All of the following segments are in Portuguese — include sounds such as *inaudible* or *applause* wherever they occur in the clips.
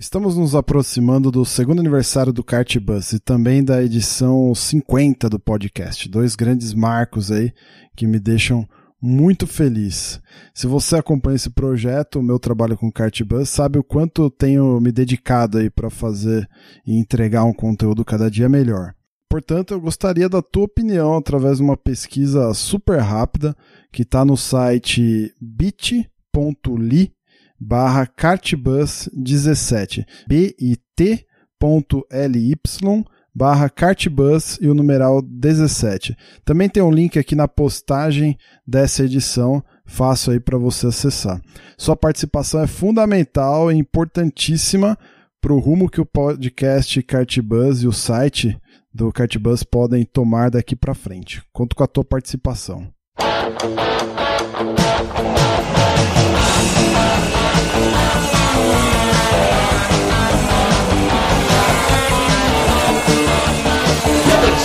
Estamos nos aproximando do segundo aniversário do Kart Bus e também da edição 50 do podcast. Dois grandes marcos aí que me deixam muito feliz. Se você acompanha esse projeto, o meu trabalho com Kart Bus, sabe o quanto eu tenho me dedicado aí para fazer e entregar um conteúdo cada dia melhor. Portanto, eu gostaria da tua opinião através de uma pesquisa super rápida que está no site bit.ly barra cartbus17 bit.ly barra cartbus e o numeral 17. Também tem um link aqui na postagem dessa edição, fácil aí para você acessar. Sua participação é fundamental e importantíssima para o rumo que o podcast Cartbus e o site do Cartbus podem tomar daqui para frente. Conto com a tua participação.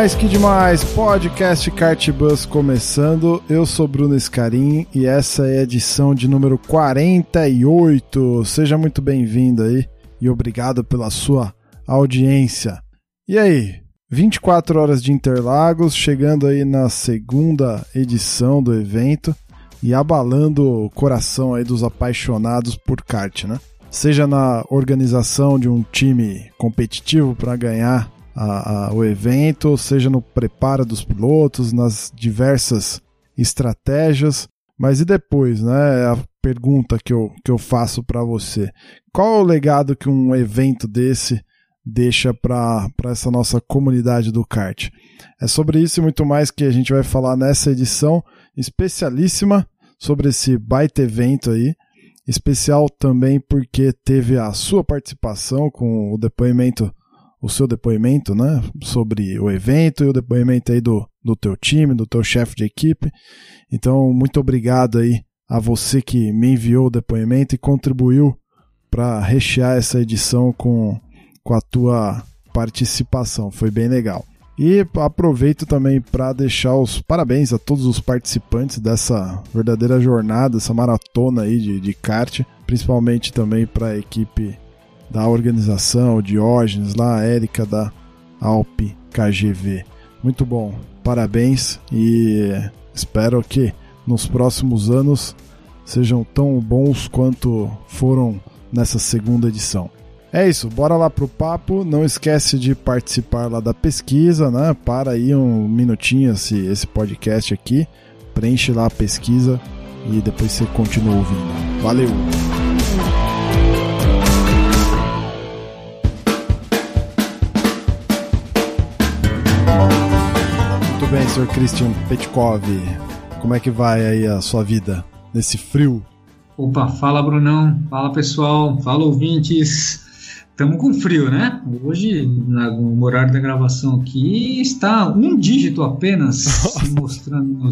Demais, que demais! Podcast Kart Bus começando. Eu sou Bruno Escarim e essa é a edição de número 48. Seja muito bem-vindo aí e obrigado pela sua audiência. E aí, 24 horas de Interlagos, chegando aí na segunda edição do evento e abalando o coração aí dos apaixonados por kart, né? Seja na organização de um time competitivo para ganhar a, a, o evento, seja no preparo dos pilotos, nas diversas estratégias. Mas e depois, né? A pergunta que eu, que eu faço para você: qual é o legado que um evento desse deixa para essa nossa comunidade do kart? É sobre isso e muito mais que a gente vai falar nessa edição especialíssima sobre esse baita evento aí. Especial também porque teve a sua participação com o depoimento o seu depoimento, né, sobre o evento e o depoimento aí do, do teu time, do teu chefe de equipe. Então, muito obrigado aí a você que me enviou o depoimento e contribuiu para rechear essa edição com, com a tua participação. Foi bem legal. E aproveito também para deixar os parabéns a todos os participantes dessa verdadeira jornada, essa maratona aí de, de kart, principalmente também para a equipe da organização, Diógenes lá, a Érica da Alp KGV. Muito bom, parabéns e espero que nos próximos anos sejam tão bons quanto foram nessa segunda edição. É isso, bora lá pro papo. Não esquece de participar lá da pesquisa, né? Para aí um minutinho esse, esse podcast aqui, preenche lá a pesquisa e depois você continua ouvindo. Valeu! Bem, senhor Christian Petkov? Como é que vai aí a sua vida nesse frio? Opa, fala Brunão, fala pessoal, fala ouvintes. Estamos com frio, né? Hoje, no horário da gravação aqui, está um dígito apenas *laughs* mostrando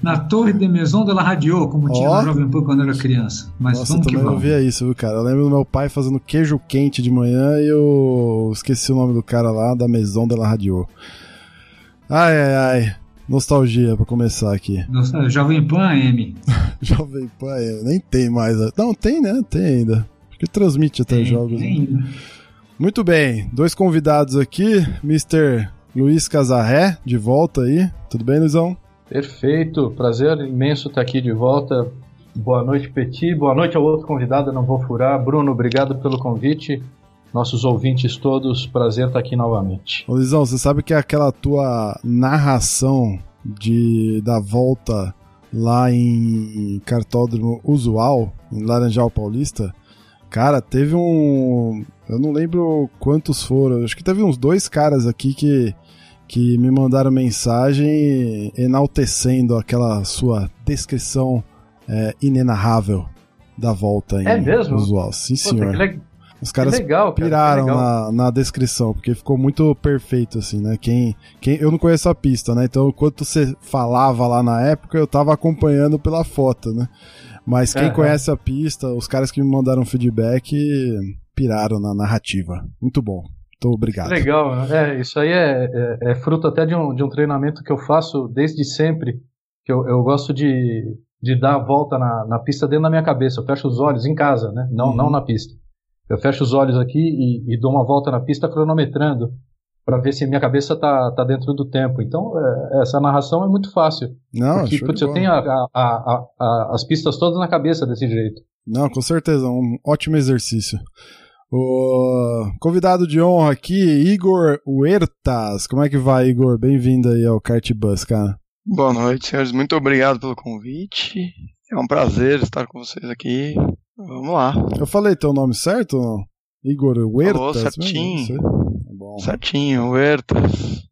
na torre de Maison de la Radio, como tinha oh. no Jovem Pan quando era criança. Mas Nossa, vamos eu também ouvia isso, viu, cara? Eu lembro do meu pai fazendo queijo quente de manhã e eu esqueci o nome do cara lá da Maison de la Radio. Ai, ai, ai. Nostalgia pra começar aqui. Nossa, Jovem Pan AM. *laughs* Jovem Pan AM. Nem tem mais. Não, tem, né? Tem ainda. Acho que transmite até tem, jogos. Tem né? ainda. Muito bem. Dois convidados aqui. Mr. Luiz Casarré, de volta aí. Tudo bem, Luizão? Perfeito. Prazer imenso estar aqui de volta. Boa noite, Petit. Boa noite ao outro convidado, não vou furar. Bruno, obrigado pelo convite nossos ouvintes todos, prazer estar aqui novamente. Ô Lisão, você sabe que aquela tua narração de da volta lá em cartódromo usual, em Laranjal Paulista, cara, teve um. Eu não lembro quantos foram, acho que teve uns dois caras aqui que, que me mandaram mensagem enaltecendo aquela sua descrição é, inenarrável da volta em é mesmo? usual. Sim, senhor. Puta, Os caras legal, cara, piraram legal. na, na descrição, porque ficou muito perfeito, assim, né? Quem, quem, eu não conheço a pista, né? Então, enquanto você falava lá na época, eu tava acompanhando pela foto, né? Mas quem Aham. conhece a pista, os caras que me mandaram feedback piraram na narrativa. Muito bom. Muito obrigado. Legal, é, isso aí é, é, é fruto até de um, de um treinamento que eu faço desde sempre, que eu, eu gosto de, de dar a volta na, na pista dentro da minha cabeça, eu fecho os olhos em casa, né, não, Uhum. não na pista. Eu fecho os olhos aqui e, e dou uma volta na pista cronometrando, para ver se minha cabeça tá, tá dentro do tempo. Então, é, essa narração é muito fácil, Não, porque putz, eu tenho a- a- a- a- as pistas todas na cabeça desse jeito. Não, com certeza, um ótimo exercício. O convidado de honra aqui, Igor Huertas. Como é que vai, Igor? Bem-vindo aí ao Kart Bus, cara. Boa noite, senhores. Muito obrigado pelo convite. É um prazer estar com vocês aqui. Vamos lá. Eu falei teu nome certo ou não? Igor Huertas? Falou certinho. Tá bom. Certinho, Huertas.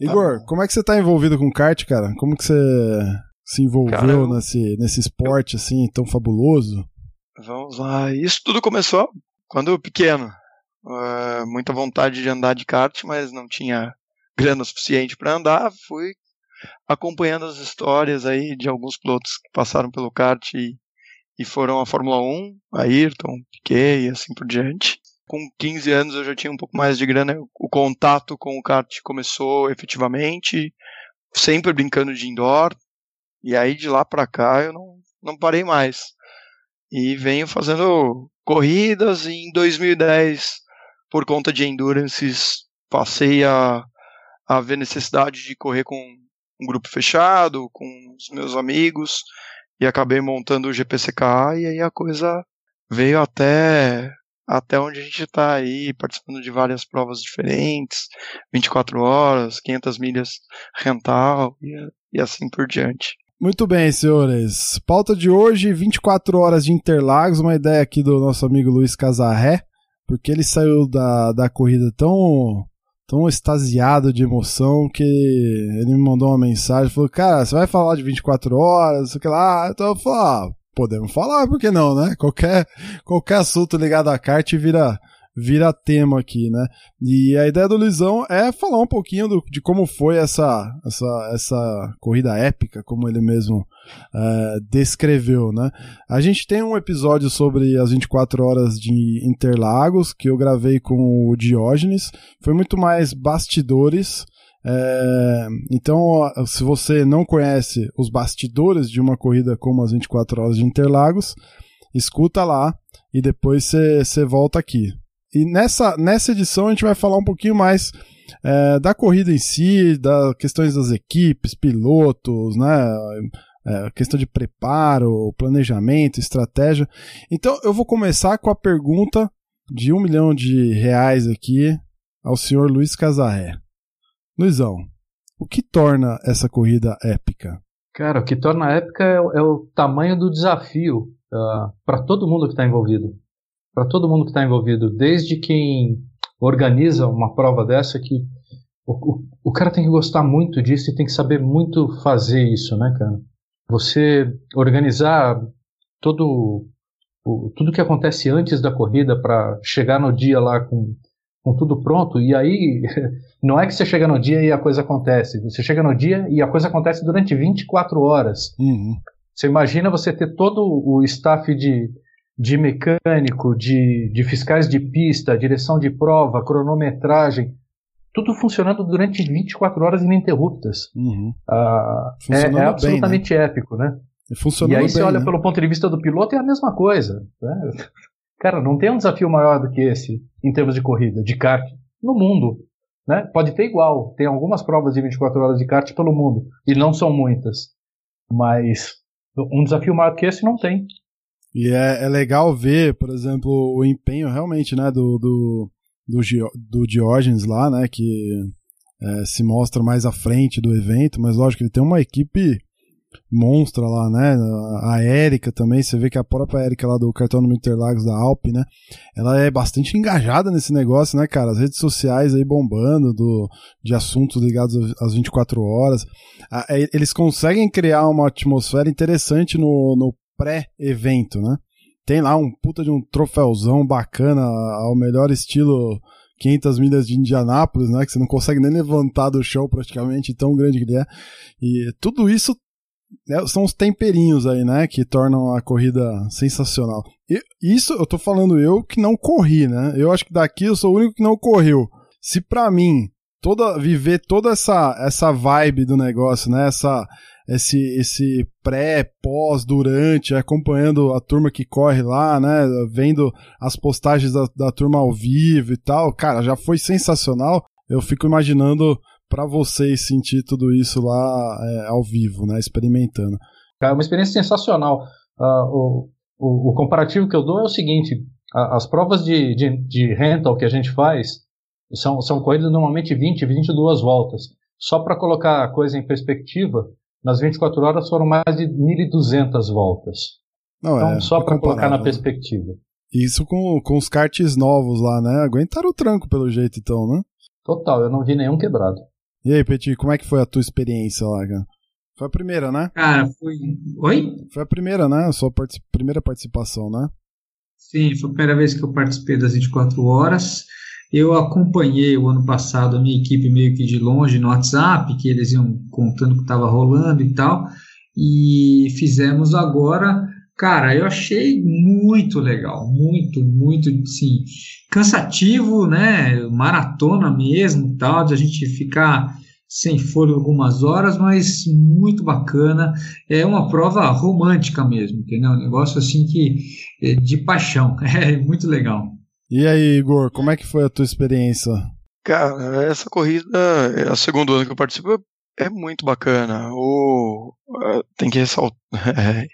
Igor, bom. como é que você tá envolvido com kart, cara? Como que você se envolveu Cara, eu- nesse, nesse esporte assim tão fabuloso? Vamos lá. Isso tudo começou quando eu pequeno. É, muita vontade de andar de kart, mas não tinha grana suficiente para andar. Fui acompanhando as histórias aí de alguns pilotos que passaram pelo kart e, e foram à Fórmula 1, Ayrton, Piquet e assim por diante. Com 15 anos eu já tinha um pouco mais de grana, o contato com o kart começou efetivamente, sempre brincando de indoor, e aí de lá para cá eu não, não parei mais. E venho fazendo corridas e em 2010, por conta de endurances, passei a, a ver necessidade de correr com um grupo fechado, com os meus amigos, e acabei montando o GPCK, e aí a coisa veio até, até onde a gente está aí, participando de várias provas diferentes, 24 horas, 500 milhas rental, e, e assim por diante. Muito bem, senhores. Pauta de hoje, 24 horas de Interlagos, uma ideia aqui do nosso amigo Luiz Casarré, porque ele saiu da, da corrida tão tão extasiado de emoção que ele me mandou uma mensagem, falou, cara, você vai falar de 24 horas, sei lá, então eu falei, ah, podemos falar, por que não, né? Qualquer, qualquer assunto ligado à kart vira, vira tema aqui, né? E a ideia do Luizão é falar um pouquinho do- de como foi essa, essa, essa corrida épica, como ele mesmo eh, descreveu, né? A gente tem um episódio sobre as 24 horas de Interlagos, que eu gravei com o Diógenes, foi muito mais bastidores, é, então, se você não conhece os bastidores de uma corrida como as 24 horas de Interlagos, escuta lá e depois você volta aqui. E nessa, nessa edição a gente vai falar um pouquinho mais é, da corrida em si, das questões das equipes, pilotos, né? É, questão de preparo, planejamento, estratégia. Então eu vou começar com a pergunta de um milhão de reais aqui ao senhor Luiz Casarré. Luizão, o que torna essa corrida épica? Cara, o que torna épica é, o- é o tamanho do desafio para todo mundo que está envolvido. Para todo mundo que está envolvido, desde quem organiza uma prova dessa, que o, o, o cara tem que gostar muito disso e tem que saber muito fazer isso, né, cara? Você organizar todo o, tudo que acontece antes da corrida para chegar no dia lá com, com tudo pronto, e aí *laughs* não é que você chega no dia e a coisa acontece, você chega no dia e a coisa acontece durante 24 horas. Uhum. Você imagina você ter todo o staff de, de mecânico, de, de fiscais de pista, direção de prova, cronometragem, tudo funcionando durante 24 horas ininterruptas. Uhum. Ah, é, é bem, absolutamente épico, né? E e aí bem, você olha né? pelo ponto de vista do piloto é a mesma coisa. né? *laughs* Cara, não tem um desafio maior do que esse em termos de corrida, de kart, no mundo. Né? Pode ter igual. Tem algumas provas de 24 horas de kart pelo mundo. E não são muitas. Mas um desafio maior que esse não tem. E é, é legal ver, por exemplo, o empenho realmente, né, do, do, do, do Diógenes lá, né, que é, se mostra mais à frente do evento, mas lógico, ele tem uma equipe monstra lá, né, a Érica também, você vê que a própria Érica lá do Cartão no Interlagos da Alp, né, ela é bastante engajada nesse negócio, né, cara, as redes sociais aí bombando do, de assuntos ligados às 24 horas, a- é, eles conseguem criar uma atmosfera interessante no, no pré-evento, né? tem lá um puta de um troféuzão bacana ao melhor estilo 500 milhas de Indianápolis, né? Que você não consegue nem levantar do chão praticamente, tão grande que ele é. E tudo isso né, são os temperinhos aí, né? Que tornam a corrida sensacional. E isso eu tô falando eu que não corri, né? Eu acho que daqui eu sou o único que não correu. Se para mim toda viver toda essa essa vibe do negócio, né? Essa esse esse pré, pós, durante, acompanhando a turma que corre lá, né? Vendo as postagens da, da turma ao vivo e tal. Cara, já foi sensacional. Eu fico imaginando para vocês sentir tudo isso lá é, ao vivo, né? Experimentando. É uma experiência sensacional. Uh, o, o, o, comparativo que eu dou é o seguinte: a, as provas de, de, de rental que a gente faz são, são corridas normalmente 20, 22 voltas. Só para colocar a coisa em perspectiva, nas 24 horas foram mais de 1.200 voltas. Não, então, é, só para colocar na perspectiva. Isso com, com os karts novos lá, né? Aguentaram o tranco pelo jeito, então, né? Total, eu não vi nenhum quebrado. E aí, Petit, como é que foi a tua experiência lá, cara? Foi a primeira, né? Cara, foi. Oi? Foi a primeira, né? A sua part... primeira participação, né? Sim, foi a primeira vez que eu participei das 24 horas. Eu acompanhei o ano passado a minha equipe meio que de longe no WhatsApp, que eles iam contando o que estava rolando e tal. E fizemos agora. Cara, eu achei muito legal, muito, muito, sim, cansativo, né? Maratona mesmo, tal, de a gente ficar sem fôlego algumas horas, mas muito bacana. É uma prova romântica mesmo, entendeu? Um negócio assim que é de paixão, *laughs* é muito legal. E aí, Igor, como é que foi a tua experiência? Cara, essa corrida, é a segundo ano que eu participo, é muito bacana. O, é, tem que ressaltar, *laughs*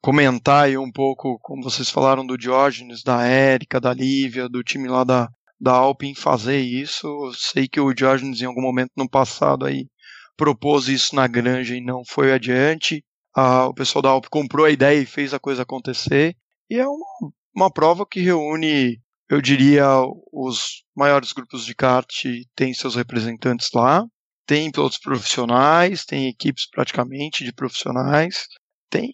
comentar aí um pouco, como vocês falaram do Diógenes, da Érica, da Lívia, do time lá da, da Alpine fazer isso. Eu sei que o Diógenes em algum momento no passado aí propôs isso na granja e não foi adiante. Ah, o pessoal da Alpine comprou a ideia e fez a coisa acontecer. E é uma, uma prova que reúne eu diria, os maiores grupos de kart têm seus representantes lá. Tem pilotos profissionais, tem equipes praticamente de profissionais, tem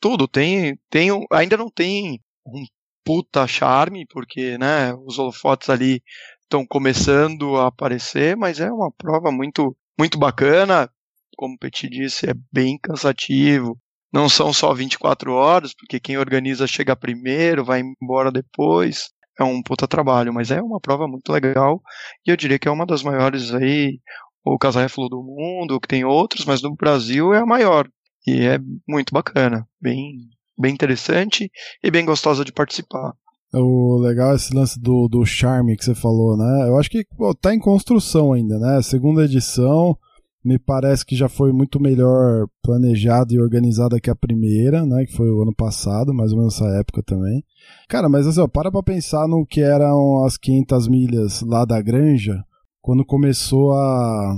tudo, tem, tem ainda não tem um puta charme, porque né, os holofotes ali estão começando a aparecer, mas é uma prova muito, muito bacana. Como o Petit disse, é bem cansativo. Não são só 24 horas, porque quem organiza chega primeiro, vai embora depois é um puta trabalho, mas é uma prova muito legal e eu diria que é uma das maiores aí, o Casaré falou do mundo, que tem outros, mas no Brasil é a maior e é muito bacana, bem, bem interessante e bem gostosa de participar. O legal é esse lance do, do charme que você falou, né? Eu acho que pô, tá em construção ainda, né? Segunda edição, me parece que já foi muito melhor planejada e organizada que a primeira, né? Que foi o ano passado, mais ou menos essa época também. Cara, mas assim, ó, para pra pensar no que eram as 500 milhas lá da granja, quando começou a.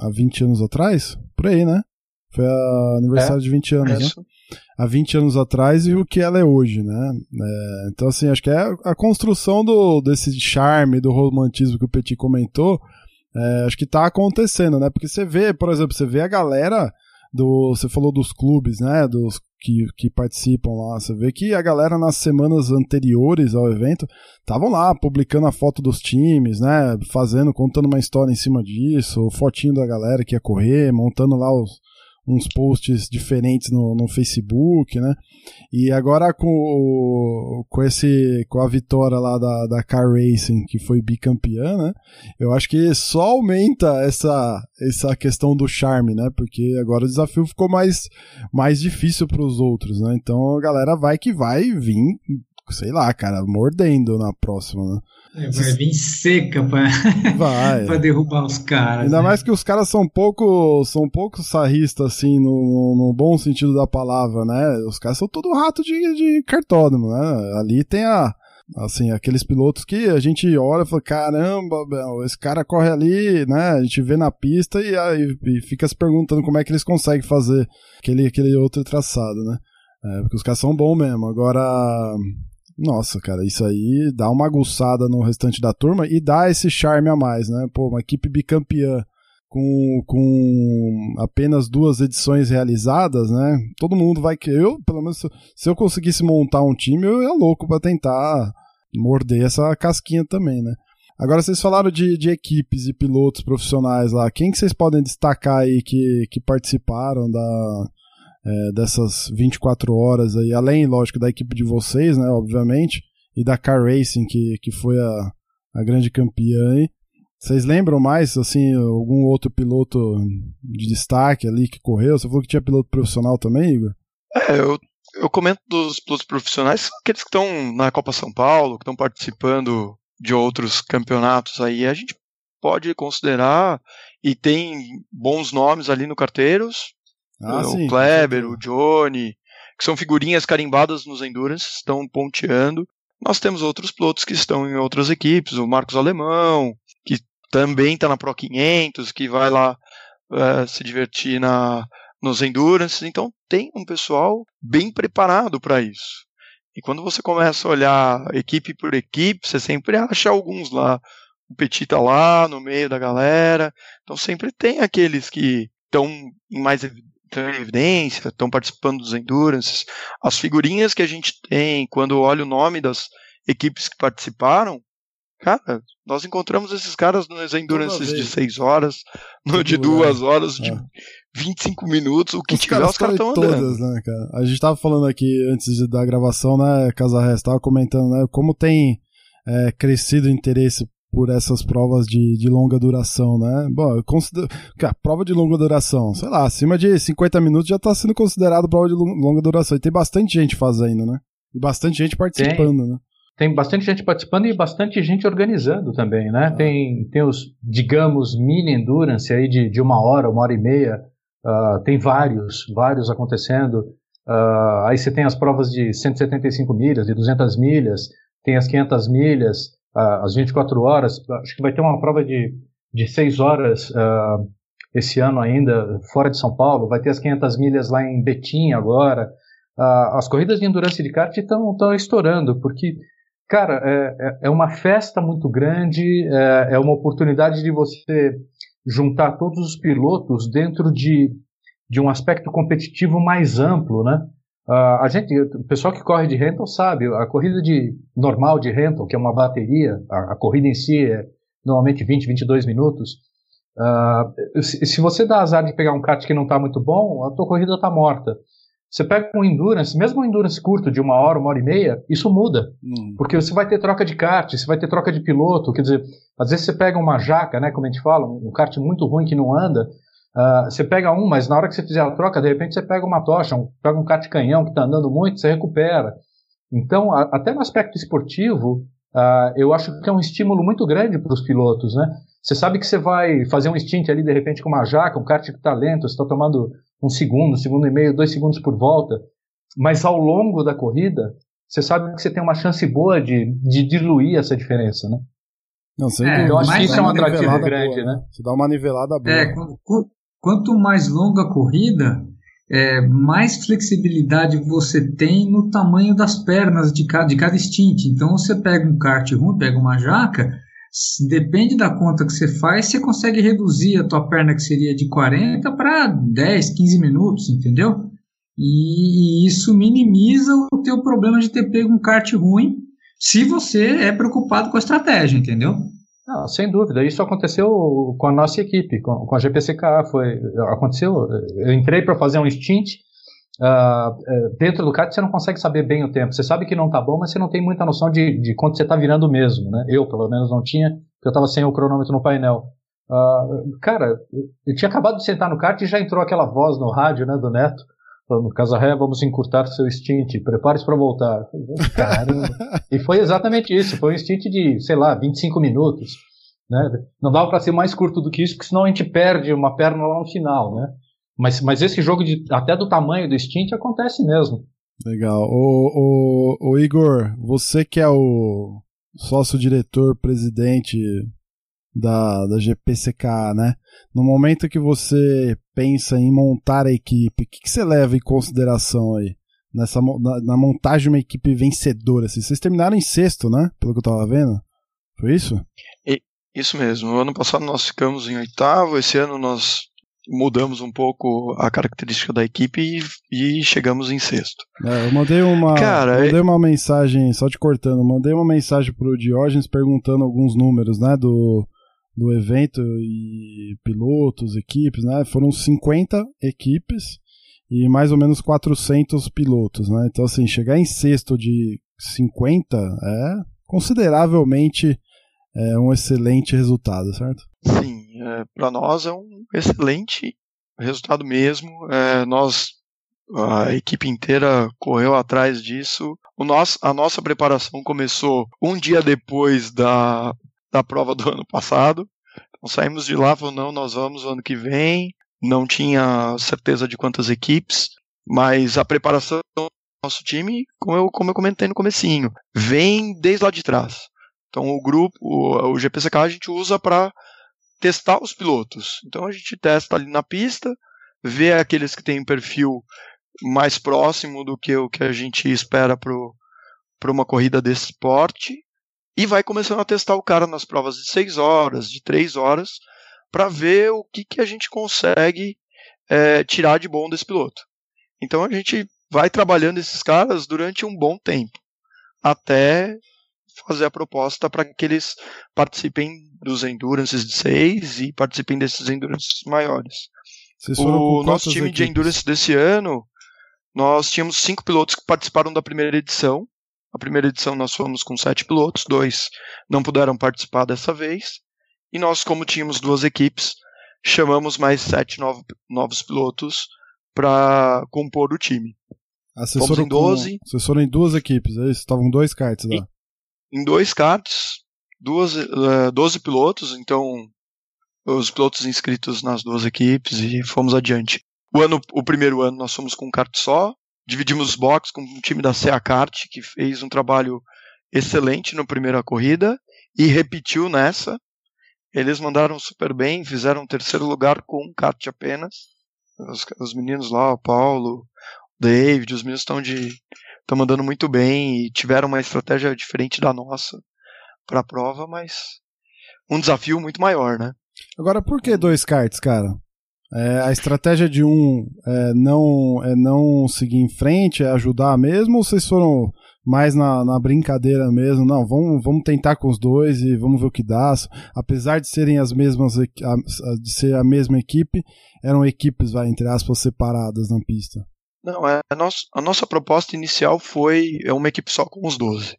há 20 anos atrás? Por aí, né? Foi a aniversário é, de 20 anos, é né? Há 20 anos atrás e o que ela é hoje, né? É, então, assim, acho que é a construção do, desse charme, do romantismo que o Petit comentou é, acho que tá acontecendo, né? Porque você vê, por exemplo, você vê a galera do. Você falou dos clubes, né? Dos que, que participam lá. Você vê que a galera nas semanas anteriores ao evento estavam lá publicando a foto dos times, né? Fazendo, contando uma história em cima disso, fotinho da galera que ia correr, montando lá os, uns posts diferentes no, no Facebook, né? E agora com, com, esse, com a vitória lá da, da Car Racing, que foi bicampeã, né? Eu acho que só aumenta essa, essa questão do charme, né? Porque agora o desafio ficou mais, mais difícil para os outros, né? Então a galera vai que vai vir, sei lá, cara, mordendo na próxima, né? É, vai vir seca pra, *laughs* pra derrubar os caras. Ainda né? mais que os caras são pouco são pouco sarristas, assim, no, no, bom sentido da palavra, né? Os caras são todo rato de, de cartódromo, né? Ali tem a. Assim, aqueles pilotos que a gente olha e fala, caramba, esse cara corre ali, né? A gente vê na pista e, e fica se perguntando como é que eles conseguem fazer aquele, aquele outro traçado, né? É, porque os caras são bons mesmo. Agora, nossa, cara, isso aí dá uma aguçada no restante da turma e dá esse charme a mais, né? Pô, uma equipe bicampeã com, com apenas duas edições realizadas, né? Todo mundo vai que eu, pelo menos, se eu conseguisse montar um time, eu ia louco para tentar morder essa casquinha também, né? Agora vocês falaram de, de equipes e pilotos profissionais lá. Quem que vocês podem destacar aí que, que participaram da, é, dessas 24 horas aí, além, lógico, da equipe de vocês, né, obviamente, e da Car Racing, que, que foi a, a grande campeã aí. Vocês lembram mais, assim, algum outro piloto de destaque ali que correu? Você falou que tinha piloto profissional também, Igor? É, eu, eu comento dos pilotos profissionais, aqueles que estão na Copa São Paulo, que estão participando de outros campeonatos aí. A gente pode considerar, e tem bons nomes ali no Carteiros, ah, o sim, Kleber, o Johnny, que são figurinhas carimbadas nos Endurance, estão ponteando. Nós temos outros pilotos que estão em outras equipes, o Marcos Alemão, que também está na Pro 500, que vai lá uh, se divertir na, nos Endurance. Então tem um pessoal bem preparado para isso. E quando você começa a olhar equipe por equipe, você sempre acha alguns lá. O Petit tá lá no meio da galera. Então sempre tem aqueles que estão em mais estão em evidência, estão participando dos Endurances. As figurinhas que a gente tem, quando olha o nome das equipes que participaram, cara, nós encontramos esses caras nos Endurances de 6 horas, *laughs* no de 2 horas, de é. 25 minutos, o que os tiver, caras os caras estão andando. Todas, né, cara? A gente tava falando aqui antes da gravação, né, Casa Resta, tava comentando, né, como tem é, crescido o interesse por essas provas de, de longa duração, né? Bom, eu considero. Cara, prova de longa duração, sei lá, acima de 50 minutos já está sendo considerado prova de longa duração. E tem bastante gente fazendo, né? E bastante gente participando, tem. né? Tem bastante gente participando e bastante gente organizando também, né? Ah. Tem, tem os, digamos, mini endurance aí de, de uma hora, uma hora e meia. Uh, tem vários, vários acontecendo. Uh, aí você tem as provas de 175 milhas, de 200 milhas, tem as 500 milhas, às 24 horas. Acho que vai ter uma prova de, de 6 horas uh, esse ano ainda, fora de São Paulo. Vai ter as 500 milhas lá em Betim agora. Uh, as corridas de endurance de kart estão estourando, porque, cara, é, é, é uma festa muito grande, é, é uma oportunidade de você juntar todos os pilotos dentro de, de um aspecto competitivo mais amplo, né? Uh, a gente, o pessoal que corre de rental sabe, a corrida de normal de rental, que é uma bateria, a, a corrida em si é normalmente 20, 22 minutos. Uh, se, se, você dá azar de pegar um kart que não está muito bom, a tua corrida está morta. Você pega um endurance, mesmo um endurance curto de uma hora, uma hora e meia, isso muda. Hum. Porque você vai ter troca de kart, você vai ter troca de piloto, quer dizer, às vezes você pega uma jaca, né, como a gente fala, um kart muito ruim que não anda, Uh, você pega um, mas na hora que você fizer a troca, de repente você pega uma tocha, um, pega um cate canhão que está andando muito, você recupera. Então, a, até no aspecto esportivo, uh, eu acho que é um estímulo muito grande para os pilotos, né? Você sabe que você vai fazer um stint ali, de repente, com uma jaca, um kart que está lento, você está tomando um segundo, um segundo e meio, dois segundos por volta, mas ao longo da corrida, você sabe que você tem uma chance boa de, de diluir essa diferença, né? Não, sei é, eu acho que isso é um atrativo grande, boa, né? né? Você dá uma nivelada boa. É, Quanto mais longa a corrida, é, mais flexibilidade você tem no tamanho das pernas de cada, de cada stint. Então, você pega um kart ruim, pega uma jaca, depende da conta que você faz, você consegue reduzir a tua perna que seria de 40 para 10, 15 minutos, entendeu? E isso minimiza o teu problema de ter pego um kart ruim se você é preocupado com a estratégia, entendeu? Não, sem dúvida. Isso aconteceu com a nossa equipe, com, com a GPCK. Foi, aconteceu. Eu entrei para fazer um stint. Uh, dentro do kart você não consegue saber bem o tempo. Você sabe que não está bom, mas você não tem muita noção de, de quanto você está virando mesmo. Né? Eu, pelo menos, não tinha, porque eu estava sem o cronômetro no painel. Uh, cara, eu tinha acabado de sentar no kart e já entrou aquela voz no rádio né, do Neto falando, Casarré, vamos encurtar seu stint, prepare-se para voltar. Caramba. e foi exatamente isso, foi um stint de, sei lá, 25 minutos. Né? Não dava para ser mais curto do que isso, porque senão a gente perde uma perna lá no final, né? Mas, mas esse jogo, de, até do tamanho do stint, acontece mesmo. Legal. O, o, o Igor, você que é o sócio-diretor, presidente da, da GPCK, né? No momento que você pensa em montar a equipe, o que, que você leva em consideração aí? Nessa, na, na, montagem de uma equipe vencedora. Assim. Vocês terminaram em sexto, né? Pelo que eu tava vendo. Foi isso? E, Isso mesmo. No ano passado nós ficamos em oitavo, esse ano nós mudamos um pouco a característica da equipe e, e chegamos em sexto. É, eu mandei uma, Cara, mandei é... uma mensagem, só te cortando, mandei uma mensagem pro Diógenes perguntando alguns números, né, do, do evento e pilotos, equipes, né? Foram 50 equipes e mais ou menos 400 pilotos, né? Então, assim, chegar em sexto de 50 é consideravelmente é, um excelente resultado, certo? Sim, é, para nós é um excelente resultado mesmo. É, nós, a equipe inteira correu atrás disso. O nosso, a nossa preparação começou um dia depois da, da prova do ano passado. Então saímos de lá falando, não, nós vamos ano que vem. Não tinha certeza de quantas equipes, mas a preparação do nosso time, como eu, como eu comentei no comecinho, vem desde lá de trás. Então o grupo, o, o GPCK a gente usa para testar os pilotos. Então a gente testa ali na pista, vê aqueles que têm perfil mais próximo do que o que a gente espera para uma corrida desse porte e vai começando a testar o cara nas provas de 6 horas, de 3 horas, para ver o que, que a gente consegue é, tirar de bom desse piloto. Então a gente vai trabalhando esses caras durante um bom tempo, até fazer a proposta para que eles participem dos Endurances de 6 e participem desses Endurances maiores. O nosso time equipes? de Endurance desse ano, nós tínhamos cinco pilotos que participaram da primeira edição. A primeira edição nós fomos com sete pilotos, dois não puderam participar dessa vez. E nós, como tínhamos duas equipes, chamamos mais sete novo, novos pilotos para compor o time. Fomos em 12. Com, em duas equipes, é isso? Estavam dois karts lá. Em, em dois karts, duas, uh, 12 pilotos, então os pilotos inscritos nas duas equipes e fomos adiante. O, ano, o primeiro ano nós fomos com um kart só, dividimos os boxes com um time da CA Kart, que fez um trabalho excelente na primeira corrida e repetiu nessa. Eles mandaram super bem, fizeram terceiro lugar com um kart apenas. Os, os meninos lá, o Paulo, o David, os meninos estão de estão mandando muito bem e tiveram uma estratégia diferente da nossa para a prova, mas um desafio muito maior, né? Agora, por que dois karts, cara? É, a estratégia de um é não, é não seguir em frente, é ajudar mesmo, ou vocês foram mais na, na brincadeira mesmo? Não, vamos, vamos tentar com os dois e vamos ver o que dá. Apesar de serem as mesmas, de ser a mesma equipe, eram equipes, vai, entre aspas, separadas na pista. Não, é, a, nossa, a nossa proposta inicial foi é uma equipe só com os 12.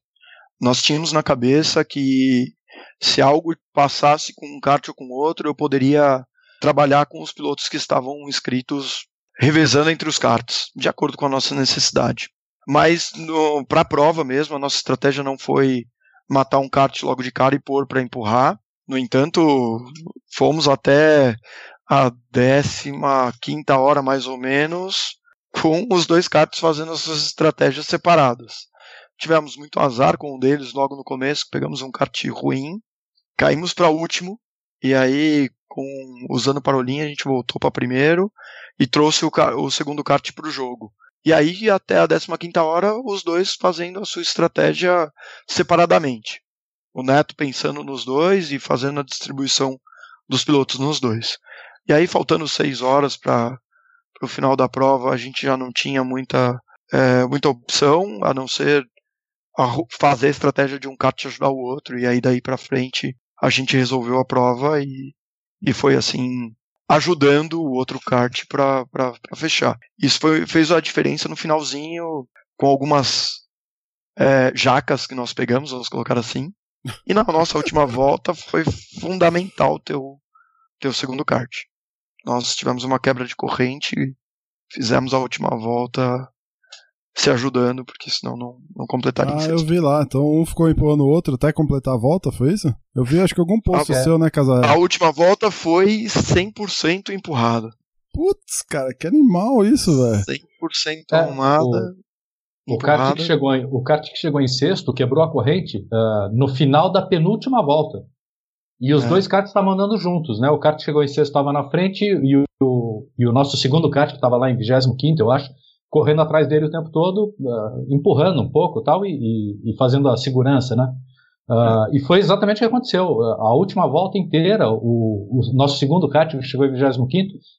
Nós tínhamos na cabeça que se algo passasse com um kart ou com outro, eu poderia trabalhar com os pilotos que estavam inscritos revezando entre os karts, de acordo com a nossa necessidade. Mas para a prova mesmo, a nossa estratégia não foi matar um kart logo de cara e pôr para empurrar. No entanto, fomos até a 15 hora mais ou menos, com os dois karts fazendo as suas estratégias separadas. Tivemos muito azar com um deles logo no começo, pegamos um kart ruim, caímos para último, e aí, com, usando parolinha, a gente voltou para primeiro e trouxe o, o segundo kart para o jogo. E aí, até a 15 hora, os dois fazendo a sua estratégia separadamente. O Neto pensando nos dois e fazendo a distribuição dos pilotos nos dois. E aí, faltando seis horas para o final da prova, a gente já não tinha muita, é, muita opção, a não ser a fazer a estratégia de um kart ajudar o outro. E aí, daí para frente, a gente resolveu a prova e, e foi assim ajudando o outro kart para fechar. Isso foi, fez a diferença no finalzinho, com algumas é, jacas que nós pegamos, vamos colocar assim. E na nossa última volta foi fundamental ter o, ter o segundo kart. Nós tivemos uma quebra de corrente, fizemos a última volta se ajudando, porque senão não, não completaria. Ah, eu vi lá. Então um ficou empurrando o outro até completar a volta, foi isso? Eu vi, acho que algum post ah, seu, né, Casal? A última volta foi 100% empurrada. Putz, cara, que animal isso, velho. 100% é, arrumada. O, o, kart que chegou em, o kart que chegou em sexto quebrou a corrente uh, no final da penúltima volta. E os é. dois karts estavam andando juntos, né? O kart que chegou em sexto estava na frente e o, e o nosso segundo kart, que estava lá em 25, eu acho, correndo atrás dele o tempo todo, uh, empurrando um pouco tal, e, e, e, fazendo a segurança, né? Uh, e foi exatamente o que aconteceu. A última volta inteira, o, o nosso segundo kart, que chegou em 25,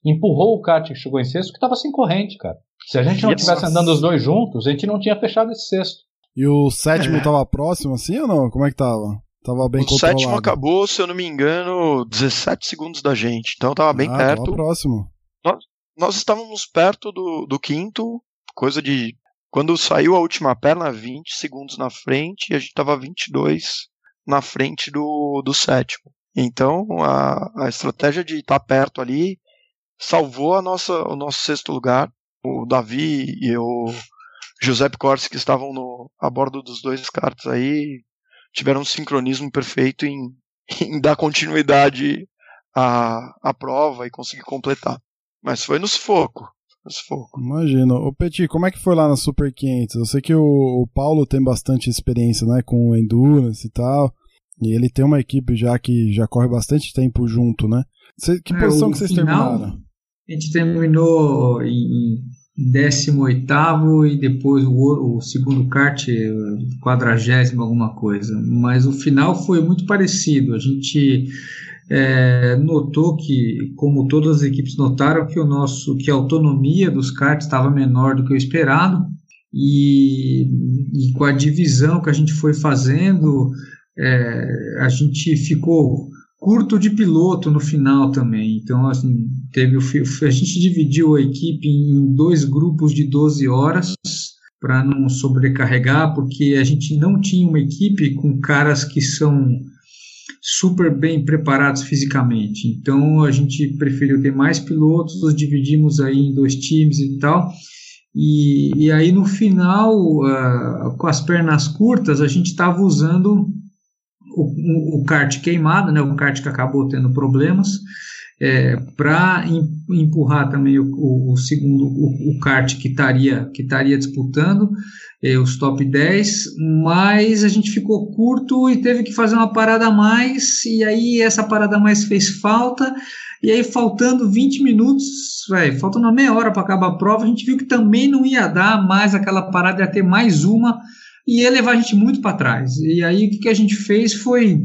empurrou o kart que chegou em sexto, que estava sem corrente, cara. Se a gente não tivesse andando os dois juntos, a gente não tinha fechado esse sexto. E o sétimo estava é. próximo assim ou não? Como é que tava? Tava bem o controlado. O sétimo acabou, se eu não me engano, 17 segundos da gente. Então tava bem ah, perto. Tava próximo. Nós, nós estávamos perto do, do quinto, coisa de quando saiu a última perna, 20 segundos na frente, e a gente estava 22 na frente do, do sétimo. Então, a, a estratégia de estar tá perto ali salvou a nossa, o nosso sexto lugar. O Davi e o Giuseppe Corsi, que estavam no, a bordo dos dois cartos aí, tiveram um sincronismo perfeito em, *laughs* em dar continuidade à, à prova e conseguir completar. Mas foi no sufoco. Imagina. Ô Petit, como é que foi lá na Super 500? Eu sei que o, o Paulo tem bastante experiência, né, com o Endurance e tal. E ele tem uma equipe já que já corre bastante tempo junto, né? Cê, que é, posição que vocês final, terminaram? A gente terminou em 18 e depois o, o segundo kart, quadragésimo alguma coisa. Mas o final foi muito parecido. A gente é, notou que, como todas as equipes notaram, que o nosso, que a autonomia dos karts estava menor do que o esperado e, e, com a divisão que a gente foi fazendo, é, a gente ficou curto de piloto no final também. Então, assim, teve o, a gente dividiu a equipe em dois grupos de 12 horas para não sobrecarregar, porque a gente não tinha uma equipe com caras que são super bem preparados fisicamente. Então a gente preferiu ter mais pilotos, os dividimos aí em dois times e tal. E, e aí no final, uh, com as pernas curtas, a gente estava usando o, o, kart queimado, né, o kart que acabou tendo problemas, é, para empurrar também o, o, o segundo, o, kart que estaria que estaria disputando eh, os top 10, mas a gente ficou curto e teve que fazer uma parada a mais, e aí essa parada a mais fez falta, e aí faltando 20 minutos, véio, faltando uma meia hora para acabar a prova, a gente viu que também não ia dar mais aquela parada, ia ter mais uma, e ia levar a gente muito para trás. E aí o que, que a gente fez foi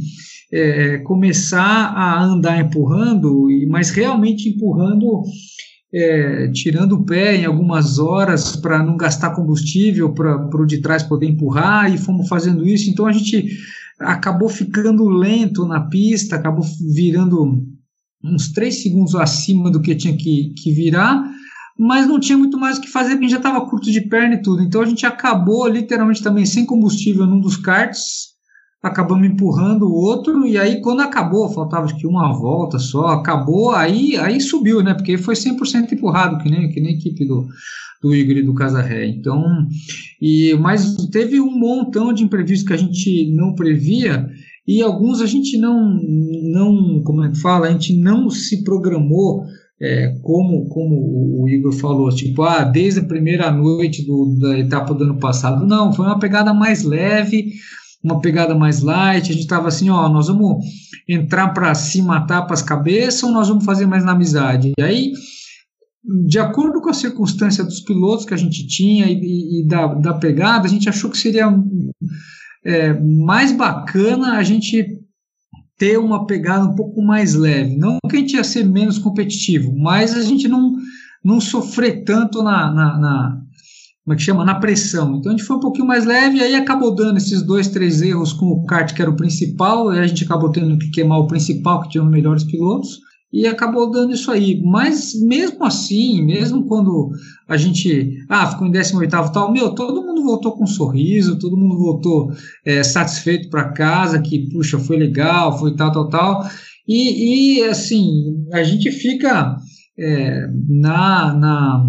é, começar a andar empurrando, mas realmente empurrando é, tirando o pé em algumas horas para não gastar combustível para o de trás poder empurrar e fomos fazendo isso. Então a gente acabou ficando lento na pista, acabou virando uns 3 segundos acima do que tinha que, que virar, mas não tinha muito mais o que fazer porque já estava curto de perna e tudo. Então a gente acabou literalmente também sem combustível num dos karts acabamos empurrando o outro, e aí quando acabou, faltava que uma volta só, acabou, aí, aí subiu, né? Porque foi 100% empurrado, que nem, que nem a equipe do, do Igor e do Casarré. Então, e, mas teve um montão de imprevistos que a gente não previa, e alguns a gente não, não como é que fala, a gente não se programou é, como, como o Igor falou, tipo, ah, desde a primeira noite do, da etapa do ano passado. Não, foi uma pegada mais leve, uma pegada mais light, a gente estava assim, ó, nós vamos entrar para se matar para as cabeças ou nós vamos fazer mais na amizade? E aí, de acordo com a circunstância dos pilotos que a gente tinha e, e da, da pegada, a gente achou que seria é, mais bacana a gente ter uma pegada um pouco mais leve. Não que a gente ia ser menos competitivo, mas a gente não, não sofrer tanto na, na, na como é que chama? Na pressão. Então a gente foi um pouquinho mais leve e aí acabou dando esses dois, três erros com o kart que era o principal, e a gente acabou tendo que queimar o principal, que tinha os melhores pilotos, e acabou dando isso aí. Mas mesmo assim, mesmo quando a gente ah, ficou em 18 tal, meu, todo mundo voltou com um sorriso, todo mundo voltou é, satisfeito para casa, que puxa, foi legal, foi tal, tal, tal. E, e assim, a gente fica é, na, na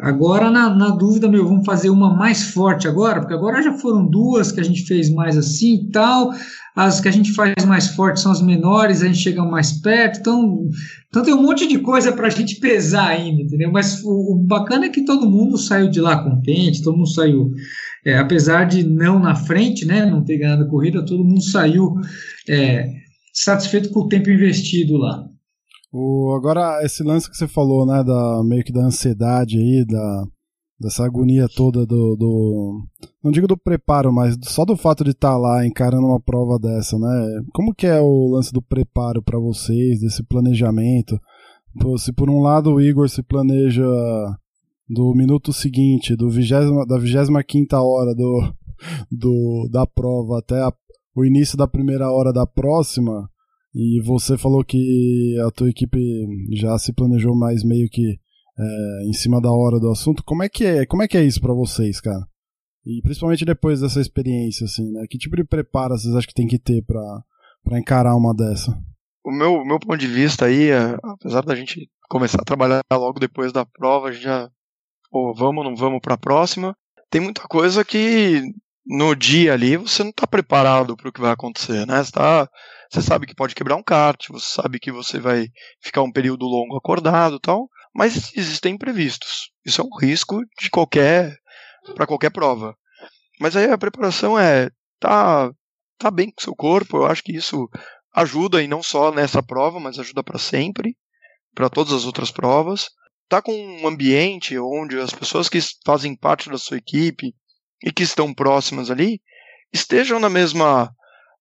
Agora, na, na, dúvida, meu, vamos fazer uma mais forte agora, porque agora já foram duas que a gente fez mais assim e tal. As que a gente faz mais forte são as menores, a gente chega mais perto. Então, então tem um monte de coisa para a gente pesar ainda, entendeu? Mas o, o, bacana é que todo mundo saiu de lá contente, todo mundo saiu, é, apesar de não na frente, né, não ter ganhado a corrida, todo mundo saiu é, satisfeito com o tempo investido lá. O, agora, esse lance que você falou, né, da, meio que da ansiedade aí, da, dessa agonia toda do, do, Não digo do preparo, mas só do fato de estar tá lá encarando uma prova dessa, né? Como que é o lance do preparo para vocês, desse planejamento? Se por um lado o Igor se planeja do minuto seguinte, do vigésima, da 25 hora do, do, da prova até a, o início da primeira hora da próxima, e você falou que a tua equipe já se planejou mais meio que é, em cima da hora do assunto. Como é que é, como é, que é isso para vocês, cara? E principalmente depois dessa experiência, assim, né? Que tipo de preparo vocês acham que tem que ter para encarar uma dessa? O meu, meu ponto de vista aí, é, apesar da gente começar a trabalhar logo depois da prova, já, pô, vamos, não vamos para a próxima. Tem muita coisa que no dia ali você não está preparado para o que vai acontecer, né? Você, tá, você sabe que pode quebrar um kart, você sabe que você vai ficar um período longo acordado, tal. Mas existem imprevistos. Isso é um risco de qualquer para qualquer prova. Mas aí a preparação é tá tá bem com seu corpo. Eu acho que isso ajuda e não só nessa prova, mas ajuda para sempre, para todas as outras provas. Tá com um ambiente onde as pessoas que fazem parte da sua equipe e que estão próximas ali estejam na mesma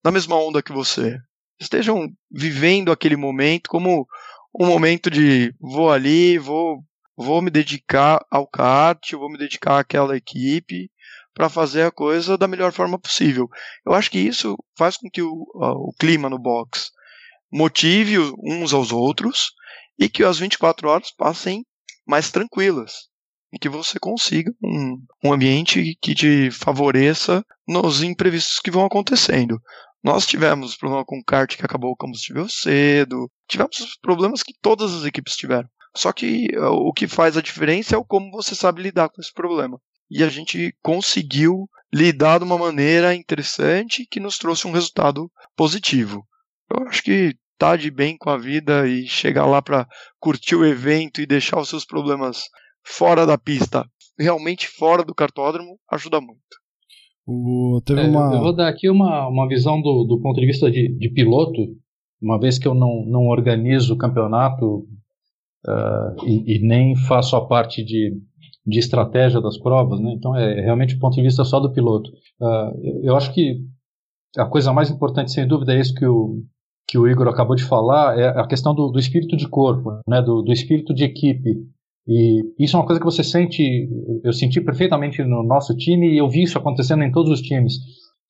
na mesma onda que você. Estejam vivendo aquele momento como um momento de vou ali, vou, vou me dedicar ao kart, vou me dedicar àquela equipe para fazer a coisa da melhor forma possível. Eu acho que isso faz com que o, o clima no box motive uns aos outros e que as 24 horas passem mais tranquilas e que você consiga um, um ambiente que te favoreça nos imprevistos que vão acontecendo. Nós tivemos problema com o kart que acabou o combustível cedo, tivemos os problemas que todas as equipes tiveram. Só que uh, o que faz a diferença é o como você sabe lidar com esse problema. E a gente conseguiu lidar de uma maneira interessante que nos trouxe um resultado positivo. Eu acho que tá de bem com a vida e chegar lá para curtir o evento e deixar os seus problemas fora da pista, realmente fora do cartódromo, ajuda muito. O, teve é, uma... Eu vou dar aqui uma, uma visão do, do ponto de vista de, de piloto, uma vez que eu não, não organizo o campeonato uh, e, e, nem faço a parte de, de estratégia das provas, né? então é realmente o ponto de vista só do piloto. Uh, eu acho que a coisa mais importante, sem dúvida, é isso que o, que o Igor acabou de falar, é a questão do, do espírito de corpo, né? do, do espírito de equipe. E isso é uma coisa que você sente, eu senti perfeitamente no nosso time e eu vi isso acontecendo em todos os times.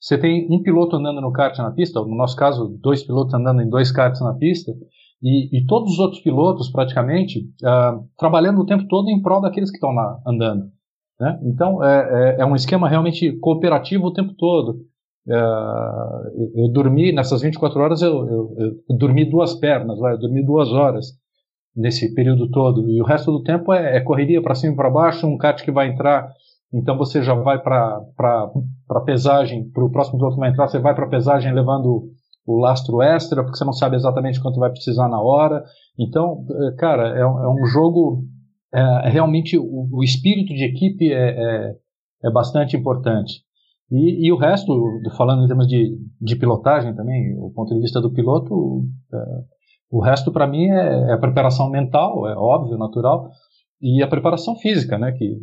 Você tem um piloto andando no kart na pista, no nosso caso, dois pilotos andando em dois karts na pista, e, e todos os outros pilotos, praticamente, uh, trabalhando o tempo todo em prol daqueles que estão lá andando. Né? Então, é, é, é, um esquema realmente cooperativo o tempo todo. Uh, eu dormi, nessas 24 horas, eu, eu, eu dormi duas pernas, eu dormi duas horas nesse período todo. E o resto do tempo é, é correria para cima e para baixo, um kart que vai entrar, então você já vai para pesagem, para o próximo piloto que vai entrar, você vai para pesagem levando o lastro extra, porque você não sabe exatamente quanto vai precisar na hora. Então, é, cara, é, é um jogo. É, é, realmente o, o, espírito de equipe é, é, é bastante importante. E, e, o resto, falando em termos de, de pilotagem também, o ponto de vista do piloto, o resto, para mim, é, é, a preparação mental, é óbvio, natural, e a preparação física, né? Que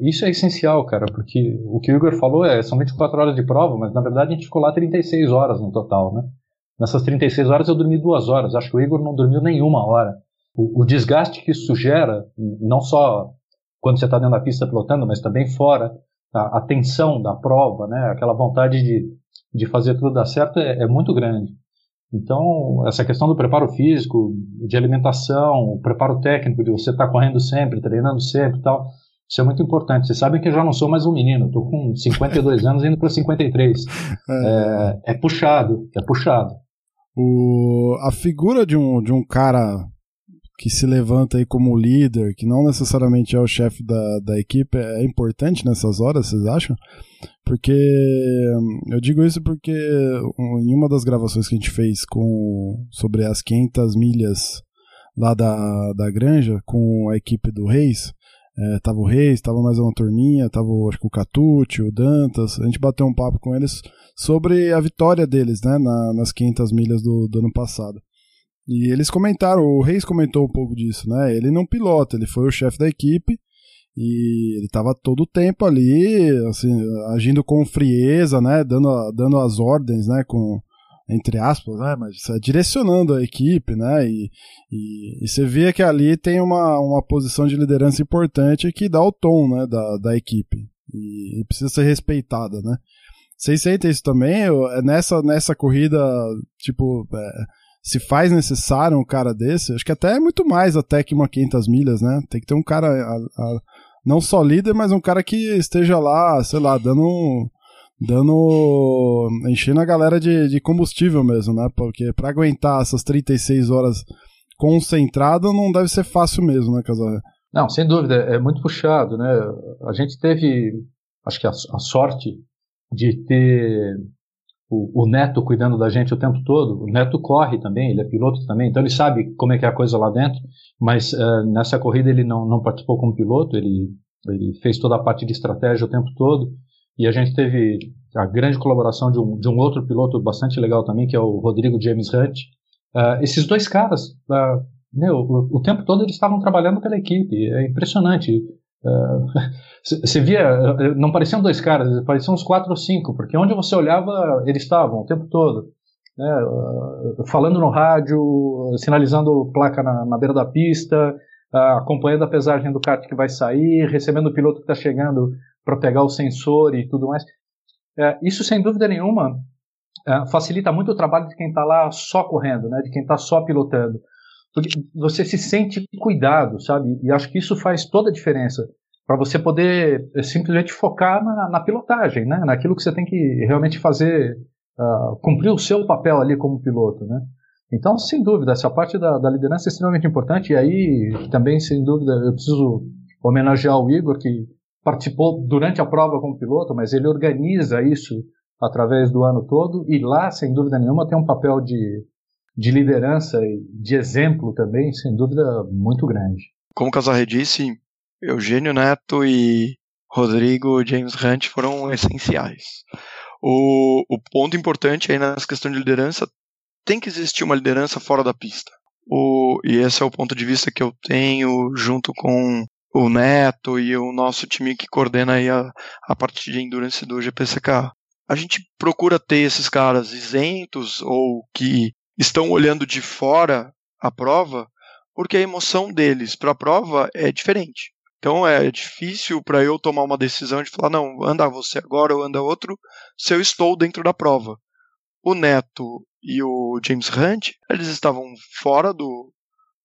isso é essencial, cara, porque o que o Igor falou é são 24 horas de prova, mas na verdade a gente ficou lá 36 horas no total, né? Nessas 36 horas eu dormi duas horas, acho que o Igor não dormiu nenhuma hora. O, o desgaste que isso gera, não só quando você está dentro da pista pilotando, mas também fora, a, a, tensão da prova, né? Aquela vontade de, de fazer tudo dar certo é, é muito grande. Então, essa questão do preparo físico, de alimentação, o preparo técnico, de você estar tá correndo sempre, treinando sempre e tal, isso é muito importante. Vocês sabem que eu já não sou mais um menino, estou com 52 anos indo para 53. *laughs* É. é, é puxado, é puxado. O, a figura de um, de um cara que se levanta aí como líder, que não necessariamente é o chefe da, da equipe, é importante nessas horas, vocês acham? Porque eu digo isso porque em uma das gravações que a gente fez com sobre as 500 milhas lá da, da granja com a equipe do Reis, é, tava o Reis, tava mais uma turminha, tava acho que o Catucci, o Dantas, a gente bateu um papo com eles sobre a vitória deles, né, na, nas 500 milhas do, do ano passado. E eles comentaram, o Reis comentou um pouco disso, né? Ele não pilota, ele foi o chefe da equipe E ele estava todo o tempo ali, assim, agindo com frieza, né? Dando, dando as ordens, né? Com, entre aspas, né? Mas direcionando a equipe, né? E, e, e, você via que ali tem uma, uma posição de liderança importante que dá o tom, né? Da, da equipe. E, e precisa ser respeitada, né? Vocês sentem isso também? É nessa, nessa corrida, tipo, é, se faz necessário um cara desse? Acho que até é muito mais até que uma 500 milhas, né? Tem que ter um cara, a, a, não só líder, mas um cara que esteja lá, sei lá, dando dando enchendo a galera de, de combustível mesmo, né? Porque para aguentar essas 36 horas concentrado não deve ser fácil mesmo, né, Casal? Não, sem dúvida, é muito puxado, né? A gente teve, acho que a, a sorte de ter o, o, Neto cuidando da gente o tempo todo. O Neto corre também, ele é piloto também, então ele sabe como é que é a coisa lá dentro. Mas uh, nessa corrida ele não, não participou como piloto, ele, ele fez toda a parte de estratégia o tempo todo. E a gente teve a grande colaboração de um, de um outro piloto bastante legal também, que é o Rodrigo James Hunt. Uh, esses dois caras, uh, meu, o, o, tempo todo eles estavam trabalhando pela equipe, é impressionante. *laughs* Você uh, via, não pareciam dois caras, pareciam uns quatro ou cinco, porque onde você olhava, eles estavam o tempo todo. Né, falando no rádio, sinalizando placa na, na beira da pista, acompanhando a pesagem do kart que vai sair, recebendo o piloto que está chegando para pegar o sensor e tudo mais. É, isso, sem dúvida nenhuma, é, facilita muito o trabalho de quem está lá só correndo, né, de quem está só pilotando. Porque você se sente cuidado, sabe? E acho que isso faz toda a diferença para você poder é, simplesmente focar na, na, pilotagem, né? naquilo que você tem que realmente fazer, uh, cumprir o seu papel ali como piloto. Né? Então, sem dúvida, essa parte da, da liderança é extremamente importante. E aí, também, sem dúvida, eu preciso homenagear o Igor, que participou durante a prova como piloto, mas ele organiza isso através do ano todo e lá, sem dúvida nenhuma, tem um papel de, de liderança e de exemplo também, sem dúvida, muito grande. Como o Casarre disse, Eugênio Neto e Rodrigo James Hunt foram essenciais. O, o ponto importante aí nessa questão de liderança tem que existir uma liderança fora da pista. O, e esse é o ponto de vista que eu tenho junto com o Neto e o nosso time que coordena aí a, a parte de endurance do GPCK. A gente procura ter esses caras isentos ou que estão olhando de fora a prova, porque a emoção deles para a prova é diferente. Então é difícil para eu tomar uma decisão de falar, não, anda você agora ou anda outro, se eu estou dentro da prova. O Neto e o James Hunt, eles estavam fora do,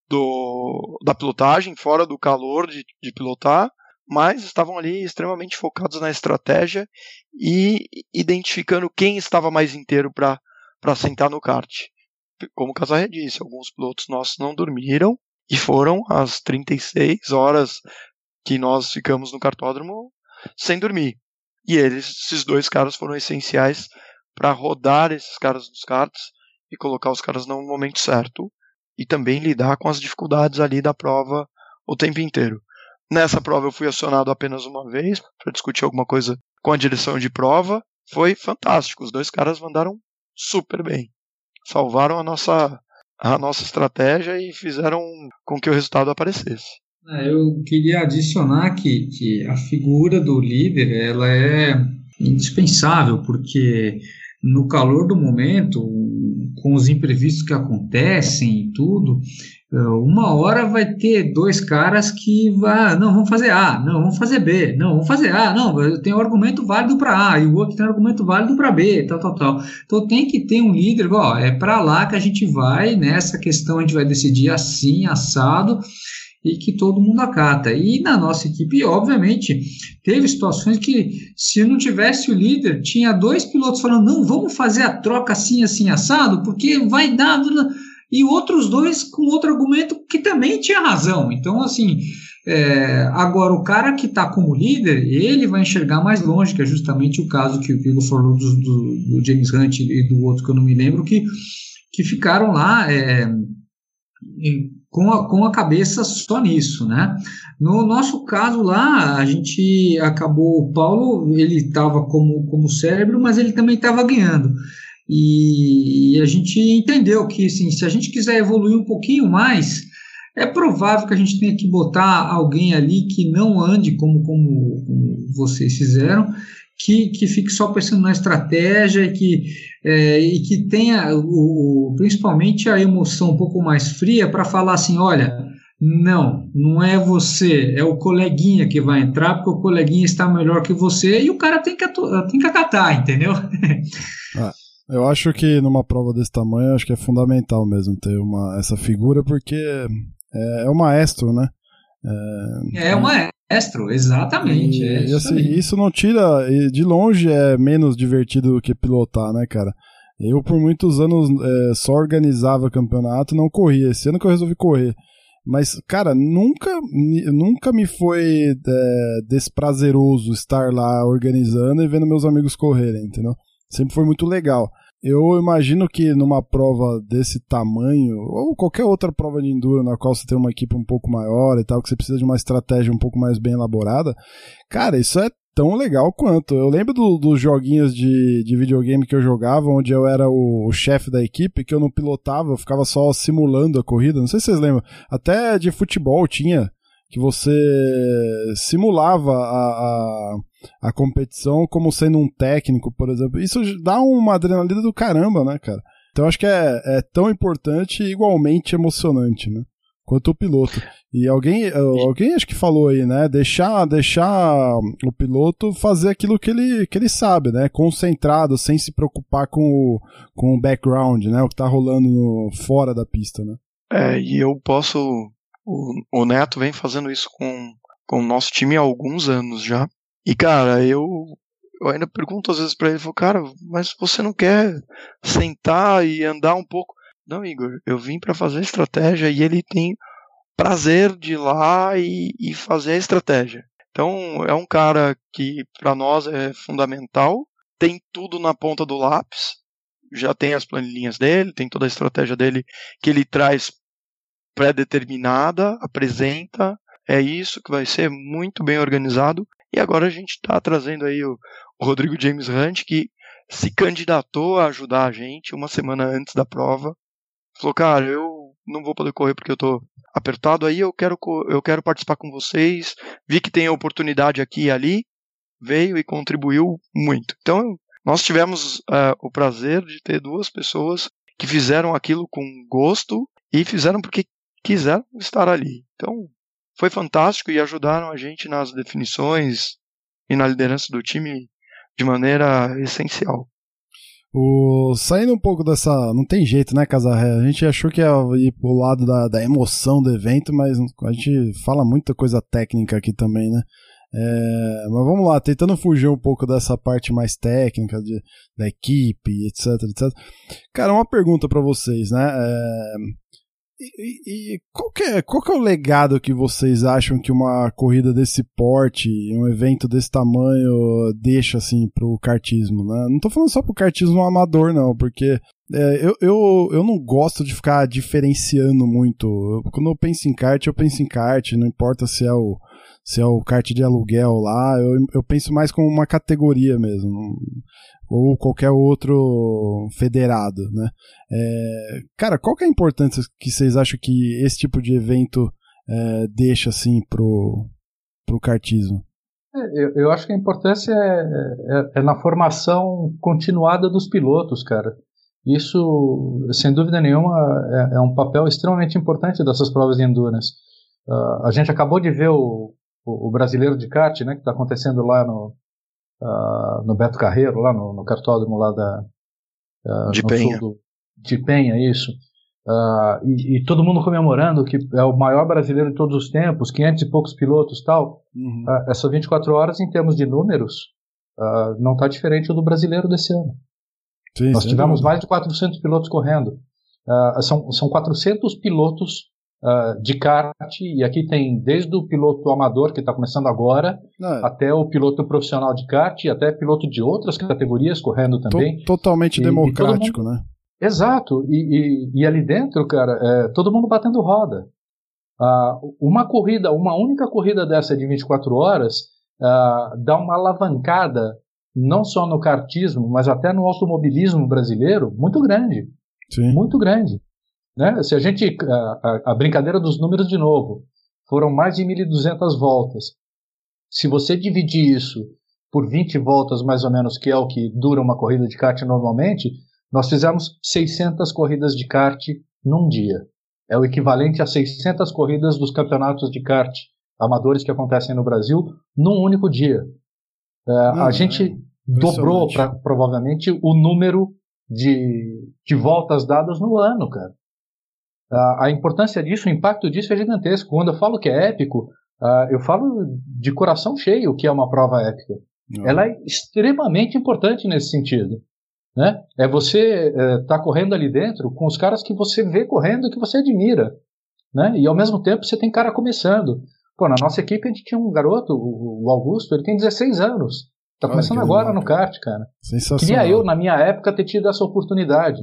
do, da pilotagem, fora do calor de, de pilotar, mas estavam ali extremamente focados na estratégia e identificando quem estava mais inteiro para sentar no kart. Como o Casarre disse, alguns pilotos nossos não dormiram e foram as 36 horas que nós ficamos no cartódromo sem dormir. E eles, esses dois caras foram essenciais para rodar esses caras nos karts e colocar os caras no momento certo e também lidar com as dificuldades ali da prova o tempo inteiro. Nessa prova eu fui acionado apenas uma vez para discutir alguma coisa com a direção de prova. Foi fantástico, os dois caras mandaram super bem. Salvaram a nossa a nossa estratégia e fizeram com que o resultado aparecesse. É, eu queria adicionar que, que a figura do líder ela é indispensável, porque no calor do momento, com os imprevistos que acontecem e tudo, uma hora vai ter dois caras que vai, não, vamos fazer A, não, vamos fazer B, não, vamos fazer A, não, eu tenho um argumento válido para A e o outro tem um argumento válido para B, tal, tal, tal. Então tem que ter um líder, ó, é para lá que a gente vai, nessa questão a gente vai decidir assim, assado, e que todo mundo acata. E na nossa equipe, obviamente, teve situações que, se não tivesse o líder, tinha dois pilotos falando: não, vamos fazer a troca assim, assim, assado, porque vai dar. E outros dois com outro argumento que também tinha razão. Então, assim. É, agora, o cara que está como líder, ele vai enxergar mais longe, que é justamente o caso que o Vigo falou do, do, do, James Hunt e do outro que eu não me lembro, que, que ficaram lá é, com a, com a cabeça só nisso, né? No nosso caso lá, a gente acabou, o Paulo, ele estava como, como cérebro, mas ele também estava ganhando. E, e, a gente entendeu que, assim, se a gente quiser evoluir um pouquinho mais, é provável que a gente tenha que botar alguém ali que não ande como, como, como vocês fizeram, que, que fique só pensando na estratégia e que, é, e que tenha o, principalmente a emoção um pouco mais fria para falar assim: olha, não, não é você, é o coleguinha que vai entrar, porque o coleguinha está melhor que você e o cara tem que, tem que acatar, entendeu? Ah, *laughs* eu acho que numa prova desse tamanho, acho que é fundamental mesmo ter uma, essa figura, porque é, é o maestro, né? É, é o maestro, exatamente. E, é e assim, isso não tira, de longe é menos divertido do que pilotar, né, cara? Eu, por muitos anos, é, só organizava campeonato não corria. Esse ano que eu resolvi correr. Mas, cara, nunca, nunca me foi é, desprazeroso estar lá organizando e vendo meus amigos correrem, entendeu? Sempre foi muito legal. Eu imagino que numa prova desse tamanho, ou qualquer outra prova de enduro na qual você tem uma equipe um pouco maior e tal, que você precisa de uma estratégia um pouco mais bem elaborada, cara, isso é tão legal quanto. Eu lembro do, dos joguinhos de, de videogame que eu jogava, onde eu era o, o chefe da equipe, que eu não pilotava, eu ficava só simulando a corrida. Não sei se vocês lembram. Até de futebol tinha, que você simulava a, a a competição como sendo um técnico, por exemplo. Isso dá uma adrenalina do caramba, né, cara? Então acho que é, é tão importante e igualmente emocionante, né? Quanto o piloto. E alguém, alguém acho que falou aí, né? Deixar, deixar o piloto fazer aquilo que ele, que ele sabe, né? Concentrado, sem se preocupar com o, com o background, né? O que tá rolando no, fora da pista, né? É, e eu posso. O, o Neto vem fazendo isso com, com o nosso time há alguns anos já. E, cara, eu, eu ainda pergunto às vezes para ele, falo, cara, mas você não quer sentar e andar um pouco? Não, Igor, eu vim para fazer estratégia e ele tem prazer de ir lá e, e fazer a estratégia. Então, é um cara que para nós é fundamental, tem tudo na ponta do lápis, já tem as planilhinhas dele, tem toda a estratégia dele que ele traz pré-determinada, apresenta, é isso que vai ser muito bem organizado e agora a gente está trazendo aí o, Rodrigo James Hunt, que se candidatou a ajudar a gente uma semana antes da prova. Falou, cara, eu não vou poder correr porque eu tô apertado aí, eu quero, eu quero participar com vocês. Vi que tem oportunidade aqui e ali, veio e contribuiu muito. Então, nós tivemos uh, o prazer de ter duas pessoas que fizeram aquilo com gosto e fizeram porque quiseram estar ali. Então, foi fantástico e ajudaram a gente nas definições e na liderança do time de maneira essencial. O, saindo um pouco dessa. Não tem jeito, né, Casarré? A gente achou que ia ir pro lado da, da emoção do evento, mas a gente fala muita coisa técnica aqui também, né? É, mas vamos lá, tentando fugir um pouco dessa parte mais técnica de, da equipe, etc, etc. Cara, uma pergunta para vocês, né? É, e, e, qual, que é, qual que é o legado que vocês acham que uma corrida desse porte, um evento desse tamanho, deixa assim pro kartismo, né? Não tô falando só pro kartismo amador, não, porque é, eu, eu, eu não gosto de ficar diferenciando muito. Eu, quando eu penso em kart, eu penso em kart, não importa se é o, se é o kart de aluguel lá, eu, eu penso mais como uma categoria mesmo ou qualquer outro federado, né? É, cara, qual que é a importância que vocês acham que esse tipo de evento é, deixa assim pro, pro kartismo? É, eu, eu, acho que a importância é, é, é, na formação continuada dos pilotos, cara. Isso, sem dúvida nenhuma, é, é um papel extremamente importante dessas provas de endurance. Uh, a gente acabou de ver o, o, o brasileiro de kart, né, que está acontecendo lá no, uh, no Beto Carreiro, lá no, no cartódromo lá da. Uh, de Penha. Do, de Penha, isso. Uh, e, e, todo mundo comemorando que é o maior brasileiro de todos os tempos, 500 e poucos pilotos tal. Uhum. Uh, essas 24 horas, em termos de números, uh, não está diferente do brasileiro desse ano. Sim, Nós tivemos mais de 400 pilotos correndo. são, são 400 pilotos uh, de kart, e aqui tem desde o piloto amador, que está começando agora, é. até o piloto profissional de kart, e até piloto de outras categorias correndo também. totalmente e, democrático, e mundo... né? Exato, e, e, e, ali dentro, cara, é, todo mundo batendo roda. Uh, uma corrida, uma única corrida dessa de 24 horas uh, dá uma alavancada, não só no kartismo, mas até no automobilismo brasileiro, muito grande. Sim. Muito grande. Né? Se a gente. A, a, a brincadeira dos números de novo. Foram mais de 1.200 voltas. Se você dividir isso por 20 voltas, mais ou menos, que é o que dura uma corrida de kart normalmente, nós fizemos 600 corridas de kart num dia. É o equivalente a 600 corridas dos campeonatos de kart amadores que acontecem no Brasil num único dia. É, a hum, gente é dobrou pra, provavelmente o número de, de voltas dadas no ano, cara. A, a, importância disso, o impacto disso é gigantesco. Quando eu falo que é épico, uh, eu falo de coração cheio que é uma prova épica. Ela é extremamente importante nesse sentido. Né? É você estar é, tá correndo ali dentro com os caras que você vê correndo e que você admira. Né? E ao mesmo tempo você tem cara começando. Pô, na nossa equipe a gente tinha um garoto, o Augusto, ele tem 16 anos. Tá começando agora no kart, cara. Sensacional. Queria eu, na minha época, ter tido essa oportunidade.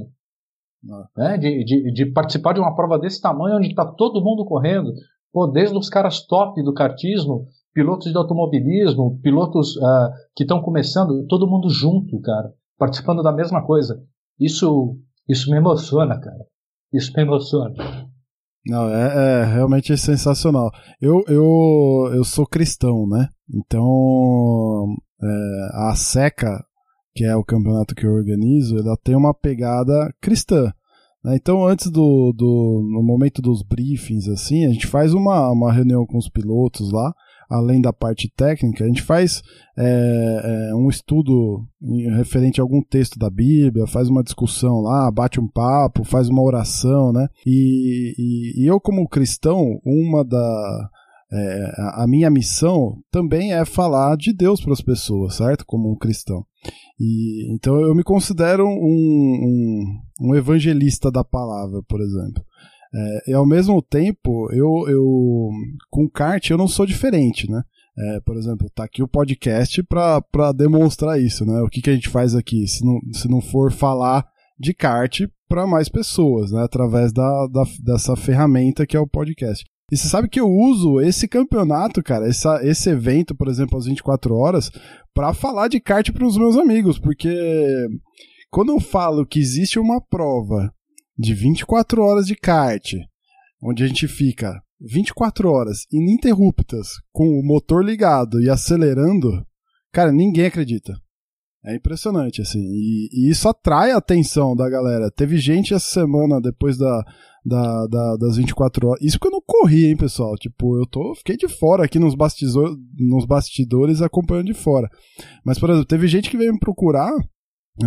Né? De, de, de, participar de uma prova desse tamanho, onde está todo mundo correndo. Pô, desde os caras top do kartismo, pilotos de automobilismo, pilotos uh, que estão começando, todo mundo junto, cara participando da mesma coisa. Isso, isso me emociona, cara. Isso me emociona. Não, é, é realmente sensacional. Eu, eu, eu sou cristão, né? Então, é, a SECA, que é o campeonato que eu organizo, ela tem uma pegada cristã. Né? Então, antes do, do. No momento dos briefings, assim, a gente faz uma, uma reunião com os pilotos lá além da parte técnica, a gente faz é, é, um estudo referente a algum texto da Bíblia, faz uma discussão lá, bate um papo, faz uma oração, né? E, e, e eu, como cristão, uma da. É, a minha missão também é falar de Deus para as pessoas, certo? Como um cristão. E, então eu me considero um, um, um evangelista da palavra, por exemplo. É, e ao mesmo tempo, eu, eu com kart eu não sou diferente, né? É, por exemplo, tá aqui o podcast para demonstrar isso, né? O que, que a gente faz aqui, se não, se não for falar de kart para mais pessoas, né? Através da, da, dessa ferramenta que é o podcast. E você sabe que eu uso esse campeonato, cara, essa, esse evento, por exemplo, às 24 horas, para falar de kart para os meus amigos, porque quando eu falo que existe uma prova de 24 horas de kart, onde a gente fica 24 horas ininterruptas com o motor ligado e acelerando, cara, ninguém acredita. É impressionante, assim. E, e, isso atrai a atenção da galera. Teve gente essa semana, depois da, da, da, das 24 horas. Isso que eu não corri, hein, pessoal? Tipo, eu tô, fiquei de fora aqui nos, bastidores, nos bastidores acompanhando de fora. Mas, por exemplo, teve gente que veio me procurar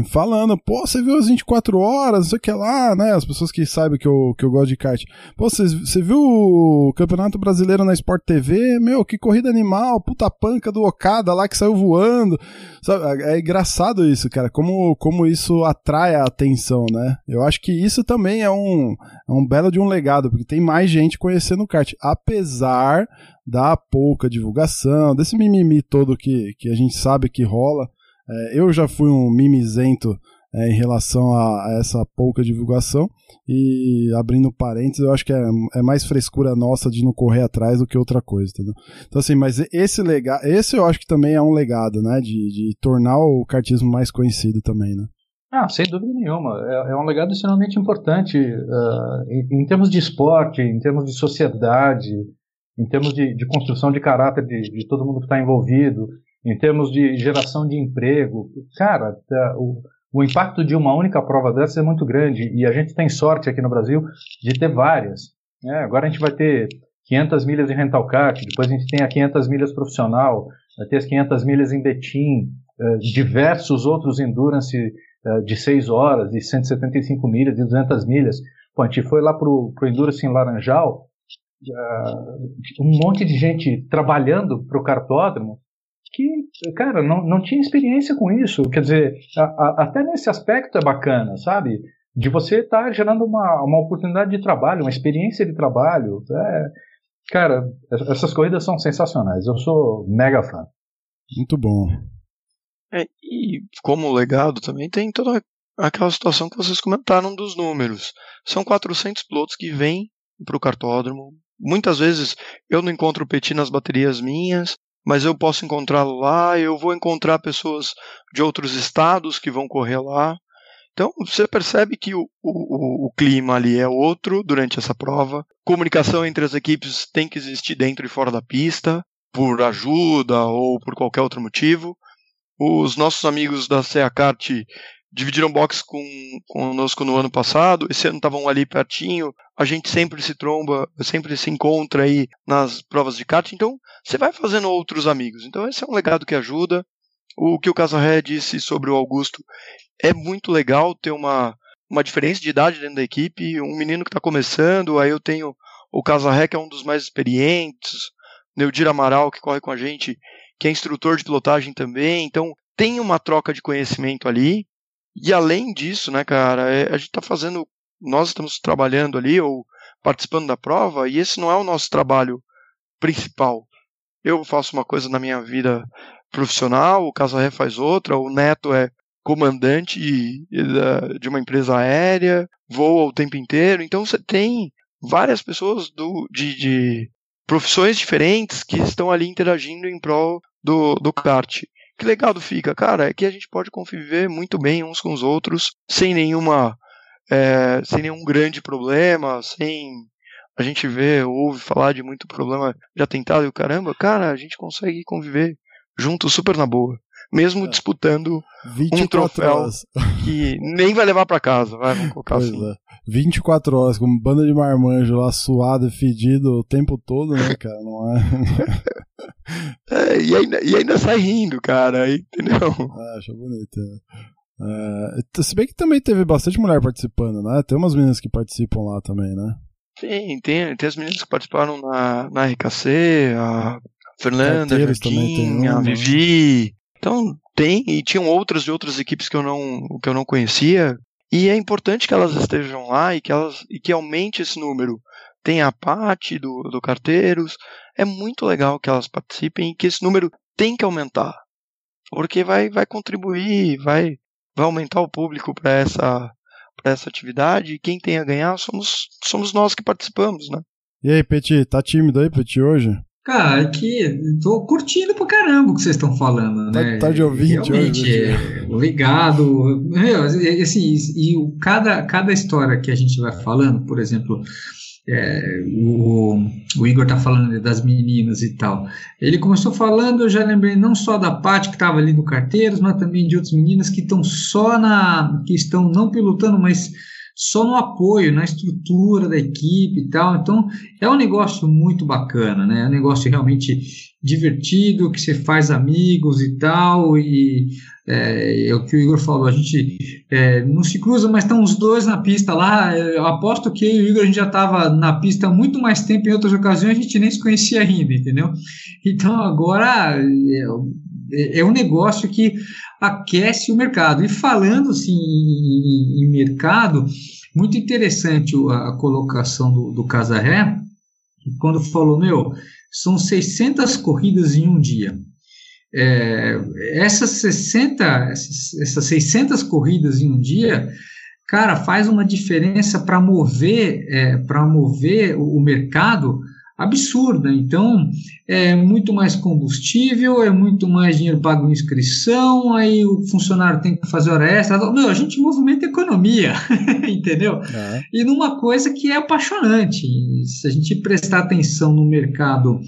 falando, pô, você viu as 24 horas, não sei o que lá, né? As pessoas que sabem que eu, que eu gosto de kart. Pô, você, você viu o Campeonato Brasileiro na Sport TV? Meu, que corrida animal, puta panca do Okada lá que saiu voando. Sabe? É engraçado isso, cara, como, como isso atrai a atenção, né? Eu acho que isso também é um, é um belo de um legado, porque tem mais gente conhecendo o kart, apesar da pouca divulgação, desse mimimi todo que, que a gente sabe que rola. É, eu já fui um mimizento é, em relação a, a, essa pouca divulgação e abrindo parênteses, eu acho que é, é, mais frescura nossa de não correr atrás do que outra coisa, entendeu? Então assim, mas esse legado, esse eu acho que também é um legado, né, de, de tornar o cartismo mais conhecido também, né? Ah, sem dúvida nenhuma. É, é um legado extremamente importante uh, em, em, termos de esporte, em termos de sociedade, em termos de, de construção de caráter de, de todo mundo que está envolvido em termos de geração de emprego. Cara, tá, o, o impacto de uma única prova dessa é muito grande e a gente tem sorte aqui no Brasil de ter várias. Né? Agora a gente vai ter 500 milhas de rental kart, depois a gente tem a 500 milhas profissional, vai ter as 500 milhas em Betim, eh, diversos outros endurance eh, de 6 horas, de 175 milhas, de 200 milhas. Pô, a gente foi lá pro, pro endurance em Laranjal, uh, um monte de gente trabalhando pro cartódromo, que, cara, não, não tinha experiência com isso. Quer dizer, a, a, até nesse aspecto é bacana, sabe? De você estar tá gerando uma, uma oportunidade de trabalho, uma experiência de trabalho. É, cara, essas corridas são sensacionais. Eu sou mega fã. Muito bom. É, e como legado também tem toda aquela situação que vocês comentaram dos números. São 400 pilotos que vêm para o cartódromo. Muitas vezes eu não encontro o Petit nas baterias minhas, mas eu posso encontrá-lo lá, eu vou encontrar pessoas de outros estados que vão correr lá. Então você percebe que o, o, o, clima ali é outro durante essa prova. Comunicação entre as equipes tem que existir dentro e fora da pista, por ajuda ou por qualquer outro motivo. Os nossos amigos da CA Kart dividiram box com, conosco no ano passado, esse ano estavam ali pertinho, a gente sempre se tromba, sempre se encontra aí nas provas de kart, então você vai fazendo outros amigos. Então esse é um legado que ajuda. O que o Casarré disse sobre o Augusto é muito legal ter uma, uma diferença de idade dentro da equipe. Um menino que está começando, aí eu tenho o Casarré, que é um dos mais experientes, Neudir Amaral, que corre com a gente, que é instrutor de pilotagem também. Então, tem uma troca de conhecimento ali. E além disso, né, cara, é, a gente está fazendo. Nós estamos trabalhando ali ou participando da prova, e esse não é o nosso trabalho principal. Eu faço uma coisa na minha vida profissional, o Casarré faz outra, o Neto é comandante de uma empresa aérea, voa o tempo inteiro. Então você tem várias pessoas do, de, de profissões diferentes que estão ali interagindo em prol do, do kart. Que legado fica, cara, é que a gente pode conviver muito bem uns com os outros, sem nenhuma, é, sem nenhum grande problema, sem a gente ver, ouve falar de muito problema de atentado e o caramba, cara, a gente consegue conviver junto super na boa. Mesmo é. disputando um troféu horas. que nem vai levar para casa, vai, vamos colocar pois assim. É. 24 horas, com banda de marmanjo lá suado e fedido o tempo todo, né, cara? Não é. *laughs* é e, ainda, e ainda sai rindo, cara, entendeu? Ah, acho bonito. É. é, se bem que também teve bastante mulher participando, né? Tem umas meninas que participam lá também, né? Sim, tem, tem as meninas que participaram na, na RKC, a Fernanda, a Jardim, a Vivi. Então tem, e tinham outras de outras equipes que eu não, que eu não conhecia. E é importante que elas estejam lá e que, elas, e que aumente esse número. Tem a parte do, do Carteiros. É muito legal que elas participem e que esse número tem que aumentar. Porque vai, vai contribuir, vai, vai aumentar o público para essa, essa atividade. E quem tem a ganhar somos, somos nós que participamos, né? E aí, Peti, tá tímido aí, Peti, hoje? Cara, é tô curtindo pra caramba o que vocês estão falando, tá, né? Tá de ouvinte Realmente, hoje. É, obrigado. Meu, assim, e cada, cada história que a gente vai falando, por exemplo, é, o, o, Igor tá falando das meninas e tal. Ele começou falando, eu já lembrei não só da Paty que estava ali no Carteiros, mas também de outras meninas que estão só na. que estão não pilotando, mas só no apoio, na estrutura da equipe e tal. Então, é um negócio muito bacana, né? É um negócio realmente divertido, que você faz amigos e tal. E é, é o que o Igor falou, a gente é, não se cruza, mas estão os dois na pista lá. Eu aposto que o Igor a gente já estava na pista muito mais tempo, em outras ocasiões a gente nem se conhecia ainda, entendeu? Então, agora. É, é um negócio que aquece o mercado. E falando assim, em, em mercado, muito interessante a, colocação do, do Casarré, quando falou, meu, são 600 corridas em um dia. É, essas 60, essas, essas 600 corridas em um dia, cara, faz uma diferença para mover, é, mover o, o mercado absurda. Então, é muito mais combustível, é muito mais dinheiro pago em inscrição, aí o funcionário tem que fazer hora extra. Meu, a gente movimenta economia, *laughs* entendeu? É. E numa coisa que é apaixonante. Se a gente prestar atenção no mercado,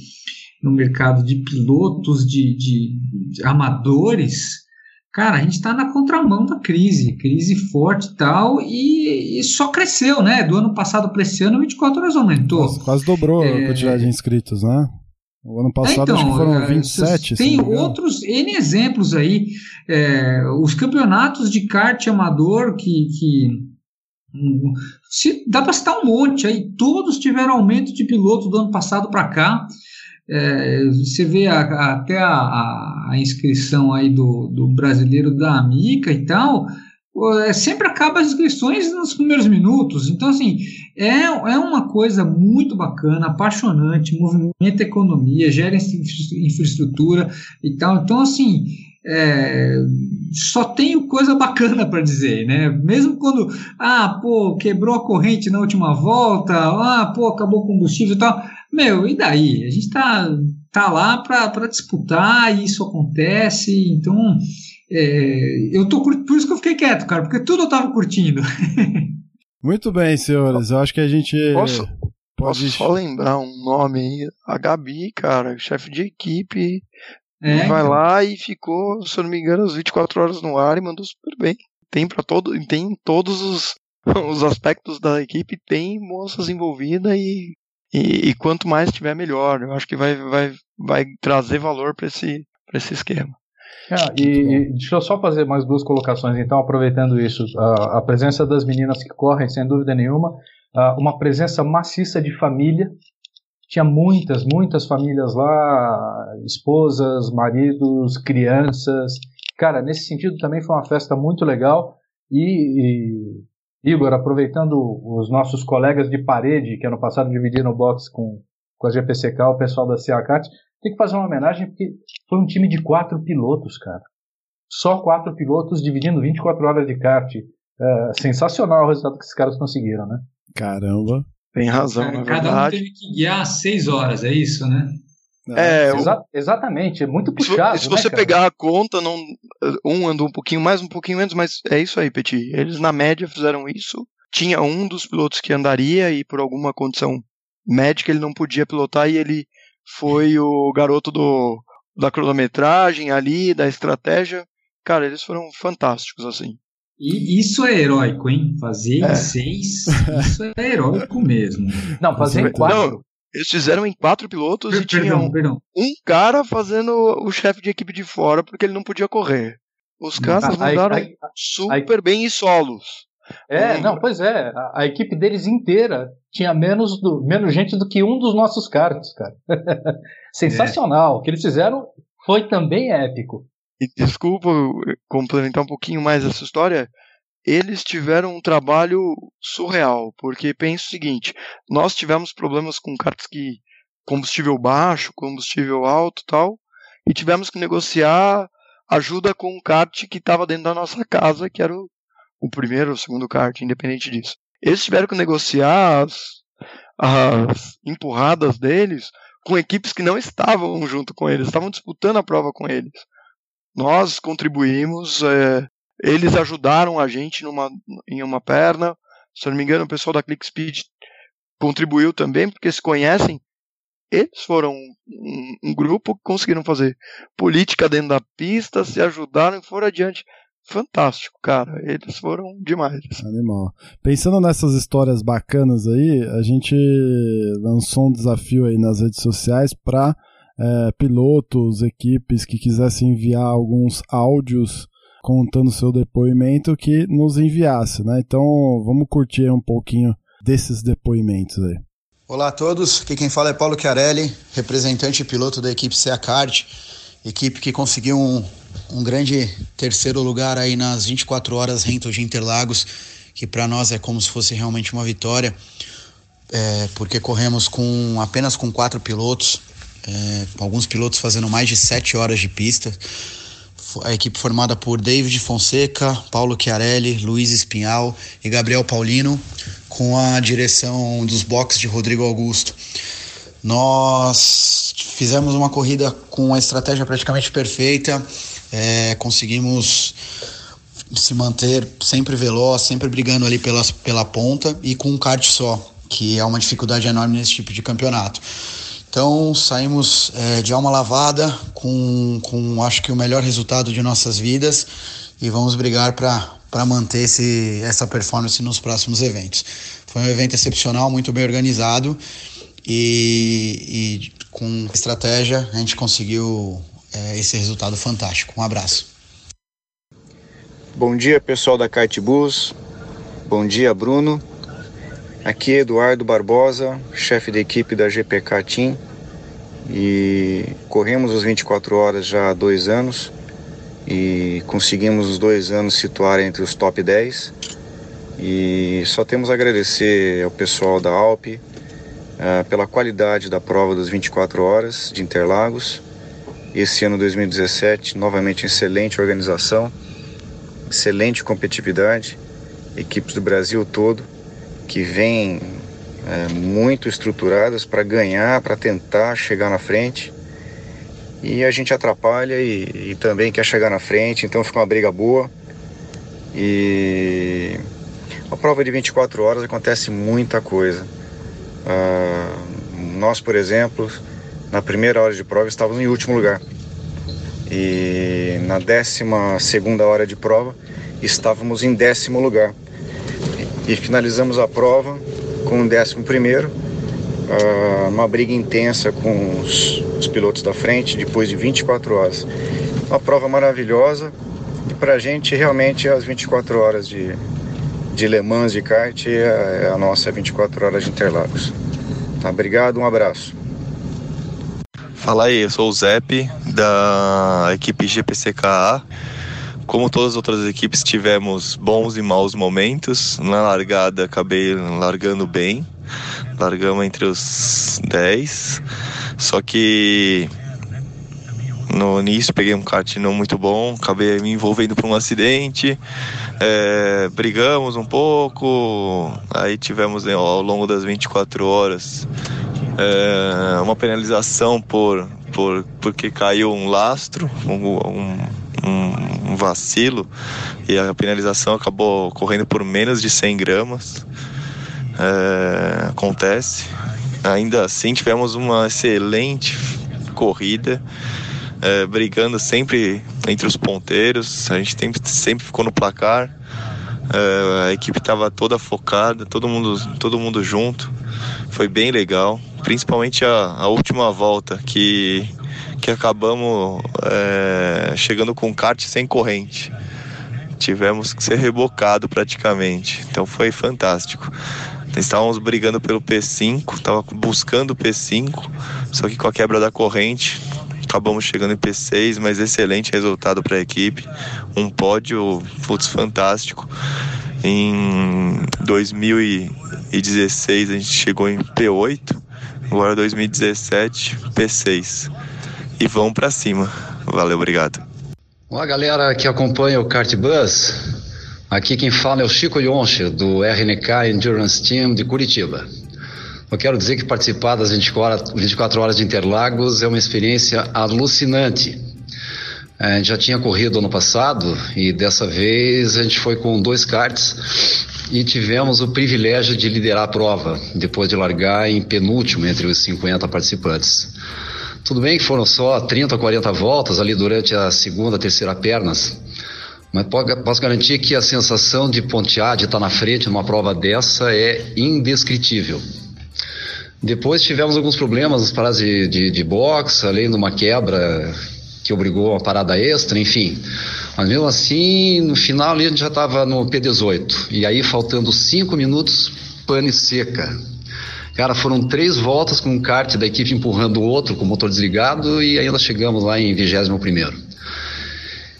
no mercado de pilotos, de, de, de amadores, cara, a gente está na contramão da crise, crise forte e tal, e, e, só cresceu, né? Do ano passado para esse ano, 24 horas aumentou. Quase, quase dobrou é... a quantidade de inscritos, né? O ano passado então, acho que foram 27. É, tem outros N exemplos aí. É, os campeonatos de kart amador que. que se, dá para citar um monte aí. Todos tiveram aumento de piloto do ano passado para cá. É, você vê a, a, até a, a, inscrição aí do, do brasileiro da Amica e tal, é, sempre acaba as inscrições nos primeiros minutos. Então, assim, é, é uma coisa muito bacana, apaixonante, movimenta a economia, gera infraestrutura e tal. Então, assim, é, só tenho coisa bacana para dizer, né? Mesmo quando, ah, pô, quebrou a corrente na última volta, ah, pô, acabou o combustível e tal meu, e daí? A gente tá, tá lá para disputar e isso acontece, então É, eu tô por isso que eu fiquei quieto, cara, porque tudo eu tava curtindo. *laughs* Muito bem, senhores. Eu acho que a gente. Posso, pode... posso só lembrar um nome aí? A Gabi, cara, chefe de equipe. É, vai então. lá e ficou, se eu não me engano, as 24 horas no ar e mandou super bem. Tem para todo, tem todos os, *laughs* os aspectos da equipe, tem moças envolvidas e, e, e quanto mais tiver melhor. Eu acho que vai, vai, vai trazer valor para esse, pra esse esquema. Ah, e, e deixa eu só fazer mais duas colocações, então, aproveitando isso. A, a presença das meninas que correm, sem dúvida nenhuma. Ah, uma presença maciça de família. Tinha muitas, muitas famílias lá, esposas, maridos, crianças. Cara, nesse sentido também foi uma festa muito legal. E, e Igor, aproveitando os nossos colegas de parede, que ano passado dividiram o box com, com a GPCK, o pessoal da CACAT, tem que fazer uma homenagem porque foi um time de quatro pilotos, cara. Só quatro pilotos dividindo 24 horas de kart. É, sensacional o resultado que esses caras conseguiram, né? Caramba. Tem razão, É, na cada um verdade. teve que guiar seis horas, é isso, né? É, o- Exa- exatamente, é muito se, puxado. se né, você cara? pegar a conta, não, um andou um pouquinho mais, um pouquinho menos, mas é isso aí, Petit. Eles na média fizeram isso. Tinha um dos pilotos que andaria e por alguma condição médica ele não podia pilotar e ele foi o garoto do, da cronometragem ali, da estratégia. Cara, eles foram fantásticos, assim. E isso é heróico, hein? Fazer É. em seis, isso é heróico mesmo. Não, fazer em Não, quatro. Eles fizeram em quatro pilotos e tinha Perdão, um, cara fazendo o chefe de equipe de fora porque ele não podia correr. Os caras A- a- mandaram a- super bem em solos. É, Hum. não, pois é. A, a equipe deles inteira tinha menos, do, menos gente do que um dos nossos carros, cara. *laughs* Sensacional. O que eles fizeram foi também épico. E desculpa eu complementar um pouquinho mais essa história. Eles tiveram um trabalho surreal, porque pensa o seguinte: nós tivemos problemas com cartas que combustível baixo, combustível alto, tal, e tivemos que negociar ajuda com um kart que estava dentro da nossa casa, que era o, o primeiro ou segundo kart, independente disso. Eles tiveram que negociar as, as empurradas deles com equipes que não estavam junto com eles, estavam disputando a prova com eles. Nós contribuímos, é, eles ajudaram a gente numa, em uma perna. Se eu não me engano, o pessoal da ClickSpeed contribuiu também, porque se conhecem. Eles foram um, um grupo que conseguiram fazer política dentro da pista, se ajudaram e foram adiante. Fantástico, cara. Eles foram demais. Animal. Pensando nessas histórias bacanas aí, a gente lançou um desafio aí nas redes sociais para é, pilotos, equipes que quisessem enviar alguns áudios contando seu depoimento que nos enviasse, né? Então vamos curtir um pouquinho desses depoimentos aí. Olá a todos, aqui quem fala é Paulo Chiarelli, representante e piloto da equipe Seacard, equipe que conseguiu um, um grande terceiro lugar aí nas 24 horas Rental de Interlagos, que para nós é como se fosse realmente uma vitória, é, porque corremos com apenas com quatro pilotos, é, alguns pilotos fazendo mais de sete horas de pista. A equipe formada por David Fonseca, Paulo Chiarelli, Luiz Espinhal e Gabriel Paulino, com a direção dos boxes de Rodrigo Augusto. Nós fizemos uma corrida com uma estratégia praticamente perfeita, é, conseguimos se manter sempre veloz, sempre brigando ali pelas, pela ponta e com um kart só, que é uma dificuldade enorme nesse tipo de campeonato. Então saímos é, de alma lavada com, com acho que o melhor resultado de nossas vidas e vamos brigar para manter esse, essa performance nos próximos eventos. Foi um evento excepcional, muito bem organizado e, e com estratégia a gente conseguiu é, esse resultado fantástico. Um abraço. Bom dia pessoal da Cartbus, bom dia Bruno. Aqui é Eduardo Barbosa, chefe da equipe da GPK Team. E corremos os 24 horas já há dois anos e conseguimos os dois anos situar entre os top 10 e só temos a agradecer ao pessoal da Alp uh, pela qualidade da prova das 24 horas de Interlagos. Esse ano 2017, novamente excelente organização, excelente competitividade, equipes do Brasil todo que vêm é, muito estruturadas para ganhar, para tentar chegar na frente. e a gente atrapalha e, e também quer chegar na frente, então fica uma briga boa. E a prova de 24 horas acontece muita coisa. Ah, nós, por exemplo, na primeira hora de prova estávamos em último lugar. E na décima segunda hora de prova estávamos em décimo lugar. E finalizamos a prova com o décimo primeiro, uh, uma briga intensa com os, os, pilotos da frente depois de 24 horas. Uma prova maravilhosa e para a gente realmente as 24 horas de, de Le Mans de kart é, é a nossa 24 horas de Interlagos. Tá, obrigado, um abraço. Fala aí, eu sou o Zep da equipe GPCKA. Como todas as outras equipes, tivemos bons e maus momentos. Na largada, acabei largando bem. Largamos entre os 10. Só que no início peguei um kart não muito bom, acabei me envolvendo por um acidente, é, brigamos um pouco, aí tivemos né, ao longo das 24 horas é, uma penalização por, por porque caiu um lastro, um, um, um, vacilo, e a penalização acabou correndo por menos de 100 gramas. É, acontece. Ainda assim, tivemos uma excelente corrida é, brigando sempre entre os ponteiros. A gente sempre, sempre ficou no placar. É, a equipe estava toda focada, todo mundo, todo mundo junto. Foi bem legal, principalmente a, a última volta que, acabamos é, chegando com kart sem corrente. Tivemos que ser rebocado praticamente, então foi fantástico. Estávamos brigando pelo P5, estava buscando o P5, só que com a quebra da corrente Acabamos chegando em P6, mas excelente resultado para a equipe. Um pódio, putz, fantástico. Em 2016 a gente chegou em P8, agora 2017 P6. E vamos para cima. Valeu, obrigado. Olá, galera que acompanha o Kart Bus. Aqui quem fala é o Chico Yonche, do RNK Endurance Team de Curitiba. Eu quero dizer que participar das 24, 24 horas de Interlagos é uma experiência alucinante. A gente já tinha corrido ano passado e dessa vez a gente foi com dois karts e tivemos o privilégio de liderar a prova, depois de largar em penúltimo entre os 50 participantes. Tudo bem que foram só 30 ou 40 voltas ali durante a segunda, terceira pernas, mas posso garantir que a sensação de pontear, de estar na frente numa prova dessa é indescritível. Depois tivemos alguns problemas nas paradas de, de, de boxe, além de uma quebra que obrigou a parada extra, enfim. Mas mesmo assim, no final ali a gente já estava no P18. E aí, faltando cinco minutos, pane seca. Cara, foram três voltas com o kart da equipe empurrando o outro com o motor desligado e ainda chegamos lá em 21 primeiro.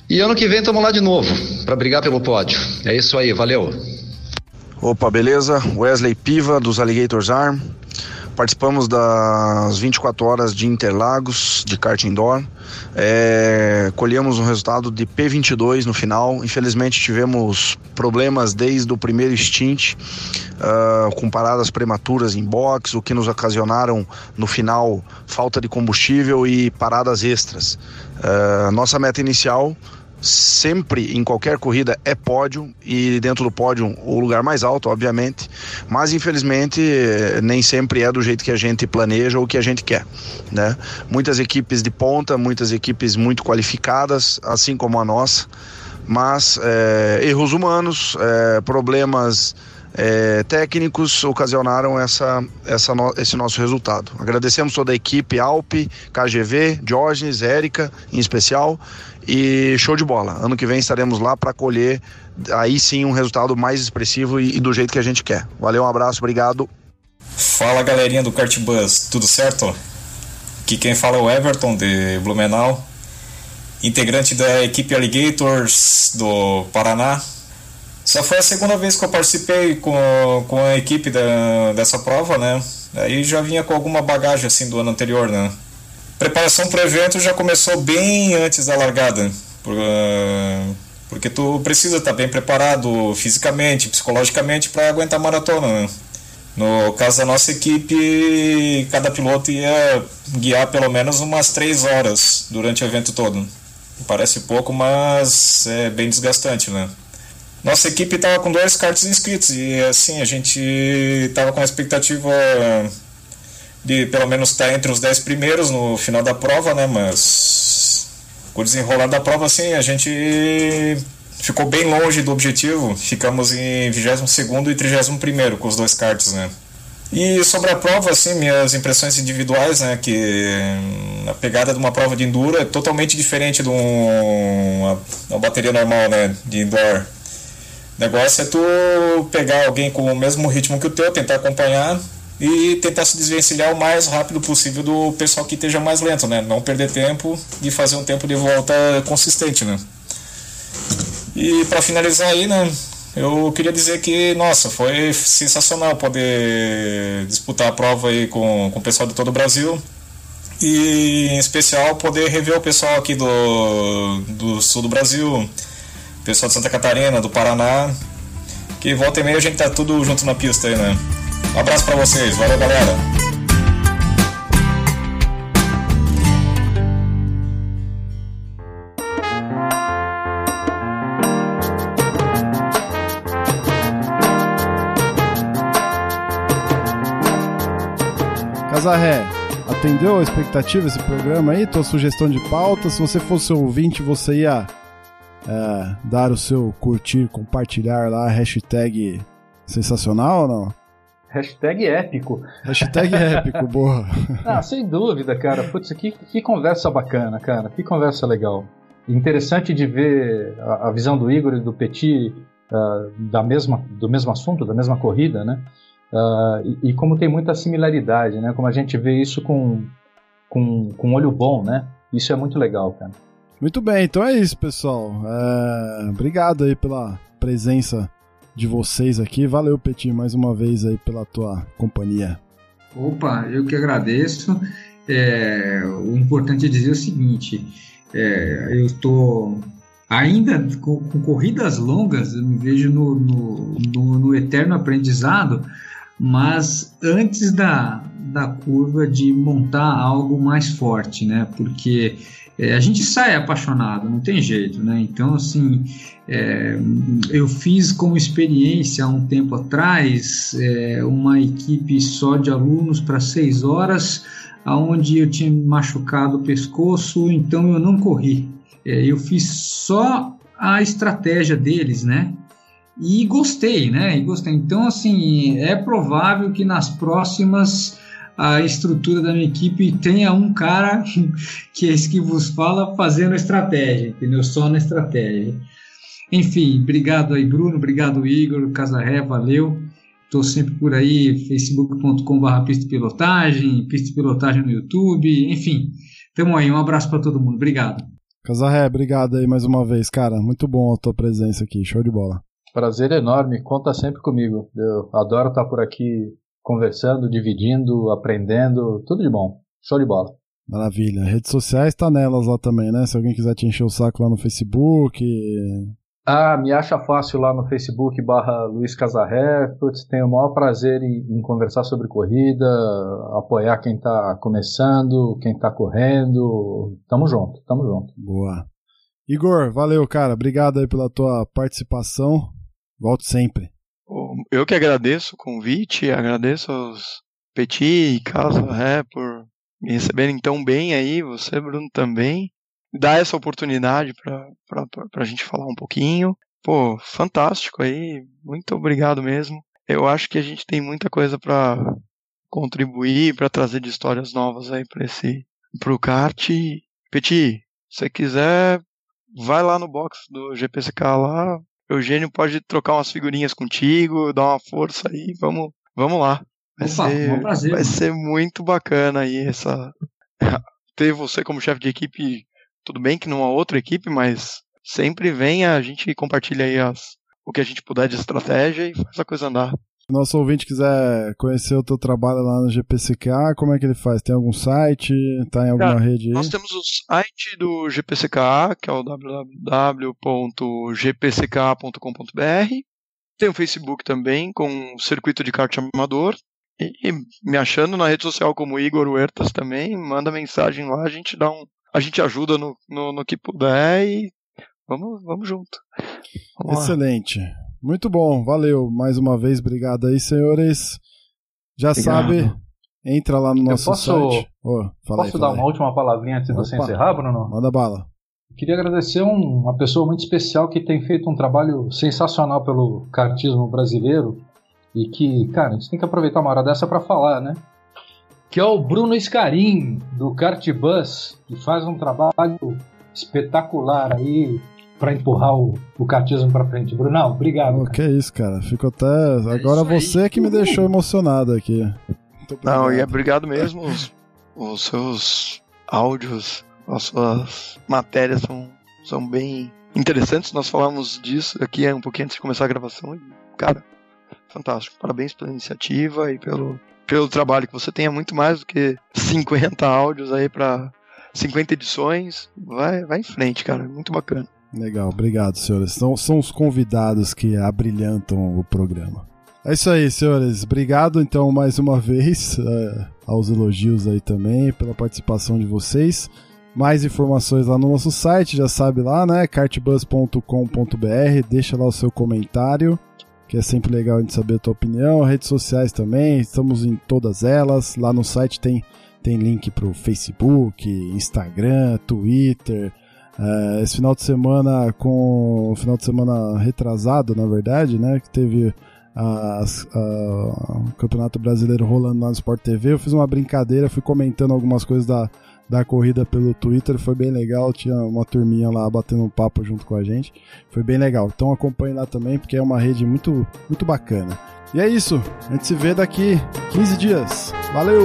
E ano que vem estamos lá de novo, para brigar pelo pódio. É isso aí, valeu. Opa, beleza? Wesley Piva, dos Alligators Arm. Participamos das 24 horas de Interlagos, de kart indoor. É, colhemos um resultado de P22 no final. Infelizmente tivemos problemas desde o primeiro stint, uh, com paradas prematuras em box, o que nos ocasionaram no final falta de combustível e paradas extras. Uh, nossa meta inicial sempre em qualquer corrida é pódio e dentro do pódio o lugar mais alto, obviamente, mas infelizmente nem sempre é do jeito que a gente planeja ou que a gente quer, né? Muitas equipes de ponta, muitas equipes muito qualificadas, assim como a nossa, mas é, erros humanos, é, problemas é, técnicos ocasionaram essa, essa no, esse nosso resultado. Agradecemos toda a equipe, Alpe, KGV, Diógenes, Érica, em especial, e show de bola. Ano que vem estaremos lá para colher aí sim um resultado mais expressivo e, e, do jeito que a gente quer. Valeu, um abraço, obrigado. Fala galerinha do Kart Bus, tudo certo? Aqui quem fala é o Everton de Blumenau, integrante da equipe Alligators do Paraná. Só foi a segunda vez que eu participei com, com a equipe da, dessa prova, né? Aí já vinha com alguma bagagem assim do ano anterior, né? Preparação para o evento já começou bem antes da largada, uh, porque tu precisa estar tá bem preparado fisicamente, psicologicamente para aguentar a maratona, né? No caso da nossa equipe, cada piloto ia guiar pelo menos umas três horas durante o evento todo. Parece pouco, mas é bem desgastante, né? Nossa equipe estava com dois karts inscritos e assim a gente estava com a expectativa de pelo menos estar tá entre os dez primeiros no final da prova, né? Mas com o desenrolar da prova, assim, a gente ficou bem longe do objetivo. Ficamos em 22 e 31 com os dois karts, né? E sobre a prova, assim, minhas impressões individuais, né, que a pegada de uma prova de enduro é totalmente diferente de uma, uma bateria normal, né, de indoor. O negócio é tu pegar alguém com o mesmo ritmo que o teu, tentar acompanhar e tentar se desvencilhar o mais rápido possível do pessoal que esteja mais lento, né? Não perder tempo e fazer um tempo de volta consistente, né? E para finalizar aí, né? Eu queria dizer que, nossa, foi sensacional poder disputar a prova aí com, com o pessoal de todo o Brasil. E em especial poder rever o pessoal aqui do, do sul do Brasil, pessoal de Santa Catarina, do Paraná. Que volta e meia a gente tá tudo junto na pista aí, né? Um abraço para vocês, valeu galera! Casarré, atendeu a expectativa esse programa aí? Tua sugestão de pauta? Se você fosse ouvinte, você ia é, dar o seu curtir, compartilhar lá, hashtag sensacional ou não? Hashtag épico. Hashtag épico, boa. *laughs* ah, sem dúvida, cara. Putz, que, que conversa bacana, cara. Que conversa legal. Interessante de ver a, a visão do Igor e do Petit uh, da mesma, do mesmo assunto, da mesma corrida, né? Uh, e, e, como tem muita similaridade, né? Como a gente vê isso com, com, com olho bom, né? Isso é muito legal, cara. Muito bem, então é isso, pessoal. É... Obrigado aí pela presença de vocês aqui. Valeu, Petit, mais uma vez aí pela tua companhia. Opa, eu que agradeço. É, o importante é dizer o seguinte: é, eu estou ainda com, com, corridas longas, eu me vejo no, no, no, no eterno aprendizado, mas antes da, da curva de montar algo mais forte, né? Porque é, a gente sai apaixonado, não tem jeito, né? Então, assim, é, eu fiz como experiência há um tempo atrás é, uma equipe só de alunos para seis horas, aonde eu tinha machucado o pescoço, então eu não corri. É, eu fiz só a estratégia deles, né? E gostei, né? E gostei. Então, assim, é provável que nas próximas a estrutura da minha equipe tenha um cara *laughs* que é esse que vos fala fazendo estratégia, entendeu? Só na estratégia. Enfim, obrigado aí, Bruno, obrigado, Igor, Casarré, valeu. Estou sempre por aí, facebook.com.br pista pilotagem, pista pilotagem no YouTube, enfim. Tamo aí, um abraço para todo mundo, obrigado. Casarré, obrigado aí mais uma vez, cara. Muito bom a tua presença aqui, show de bola. Prazer enorme, conta sempre comigo. Eu adoro estar por aqui conversando, dividindo, aprendendo, tudo de bom. Show de bola. Maravilha. Redes sociais tá nelas lá também, né? Se alguém quiser te encher o saco lá no Facebook. Ah, me acha fácil lá no Facebook barra Luiz Casarré. Putz, tenho o maior prazer em, em, conversar sobre corrida, apoiar quem tá começando, quem tá correndo. Tamo junto, tamo junto. Boa. Igor, valeu, cara. Obrigado aí pela tua participação. Volto sempre. Eu que agradeço o convite, agradeço aos Petit e Casa Ré por me receberem tão bem aí, você, Bruno, também. Dar essa oportunidade para a gente falar um pouquinho. Pô, fantástico aí, muito obrigado mesmo. Eu acho que a gente tem muita coisa para contribuir, para trazer de histórias novas aí para esse pro kart. Petit, se quiser, vai lá no box do GPCK lá, Eugênio pode trocar umas figurinhas contigo, dar uma força aí, vamos, vamos lá. Vai, Opa, ser, prazer, vai ser muito bacana aí essa. *laughs* Ter você como chefe de equipe, tudo bem que numa outra equipe, mas sempre vem, a gente compartilha aí as, o que a gente puder de estratégia e faz a coisa andar nosso ouvinte quiser conhecer o teu trabalho lá no GPCK, como é que ele faz? Tem algum site? Tá em alguma rede aí? Nós temos o site do GPCK, que é o www.gpck.com.br Tem o Facebook também, com o Circuito de Kart Amador. E, e me achando na rede social como Igor Huertas também, manda mensagem lá, a gente dá um. A gente ajuda no, no, no que puder e vamos, vamos junto. Vamos Excelente. Lá. Muito bom, valeu. Mais uma vez, obrigado aí, senhores. Já obrigado. sabe, entra lá no nosso posso, site. Oh, posso aí, dar uma última palavrinha antes de você encerrar, Bruno? Manda bala. Queria agradecer um, uma pessoa muito especial que tem feito um trabalho sensacional pelo kartismo brasileiro e que, cara, a gente tem que aproveitar uma hora dessa para falar, né? Que é o Bruno Scarin, do Kart Bus, que faz um trabalho espetacular aí para empurrar o, o kartismo para frente. Brunão, obrigado. O que é isso, cara? Fico até. É Agora você que me deixou emocionado aqui. Não, e é obrigado mesmo. Os, os seus áudios, as suas matérias são, são bem interessantes. Nós falamos disso aqui um pouquinho antes de começar a gravação. E, cara, fantástico. Parabéns pela iniciativa e pelo, pelo trabalho que você tenha muito mais do que 50 áudios aí para 50 edições. Vai, vai em frente, cara. Muito bacana. Legal, obrigado, senhores. São, são os convidados que abrilhantam o programa. É isso aí, senhores. Obrigado, então, mais uma vez, *laughs* é, aos elogios aí também, pela participação de vocês. Mais informações lá no nosso site, já sabe lá, né? cartbus.com.br. Deixa lá o seu comentário que é sempre legal a gente saber a tua opinião. Redes sociais também, estamos em todas elas. Lá no site tem, tem link para o Facebook, Instagram, Twitter. Uh, esse final de semana, com o final de semana retrasado, na verdade, né, que teve o Campeonato Brasileiro rolando lá no Sport TV, eu fiz uma brincadeira, fui comentando algumas coisas da, da corrida pelo Twitter, foi bem legal, tinha uma turminha lá batendo um papo junto com a gente, foi bem legal. Então acompanhe lá também, porque é uma rede muito, muito bacana. E é isso, a gente se vê daqui 15 dias. Valeu!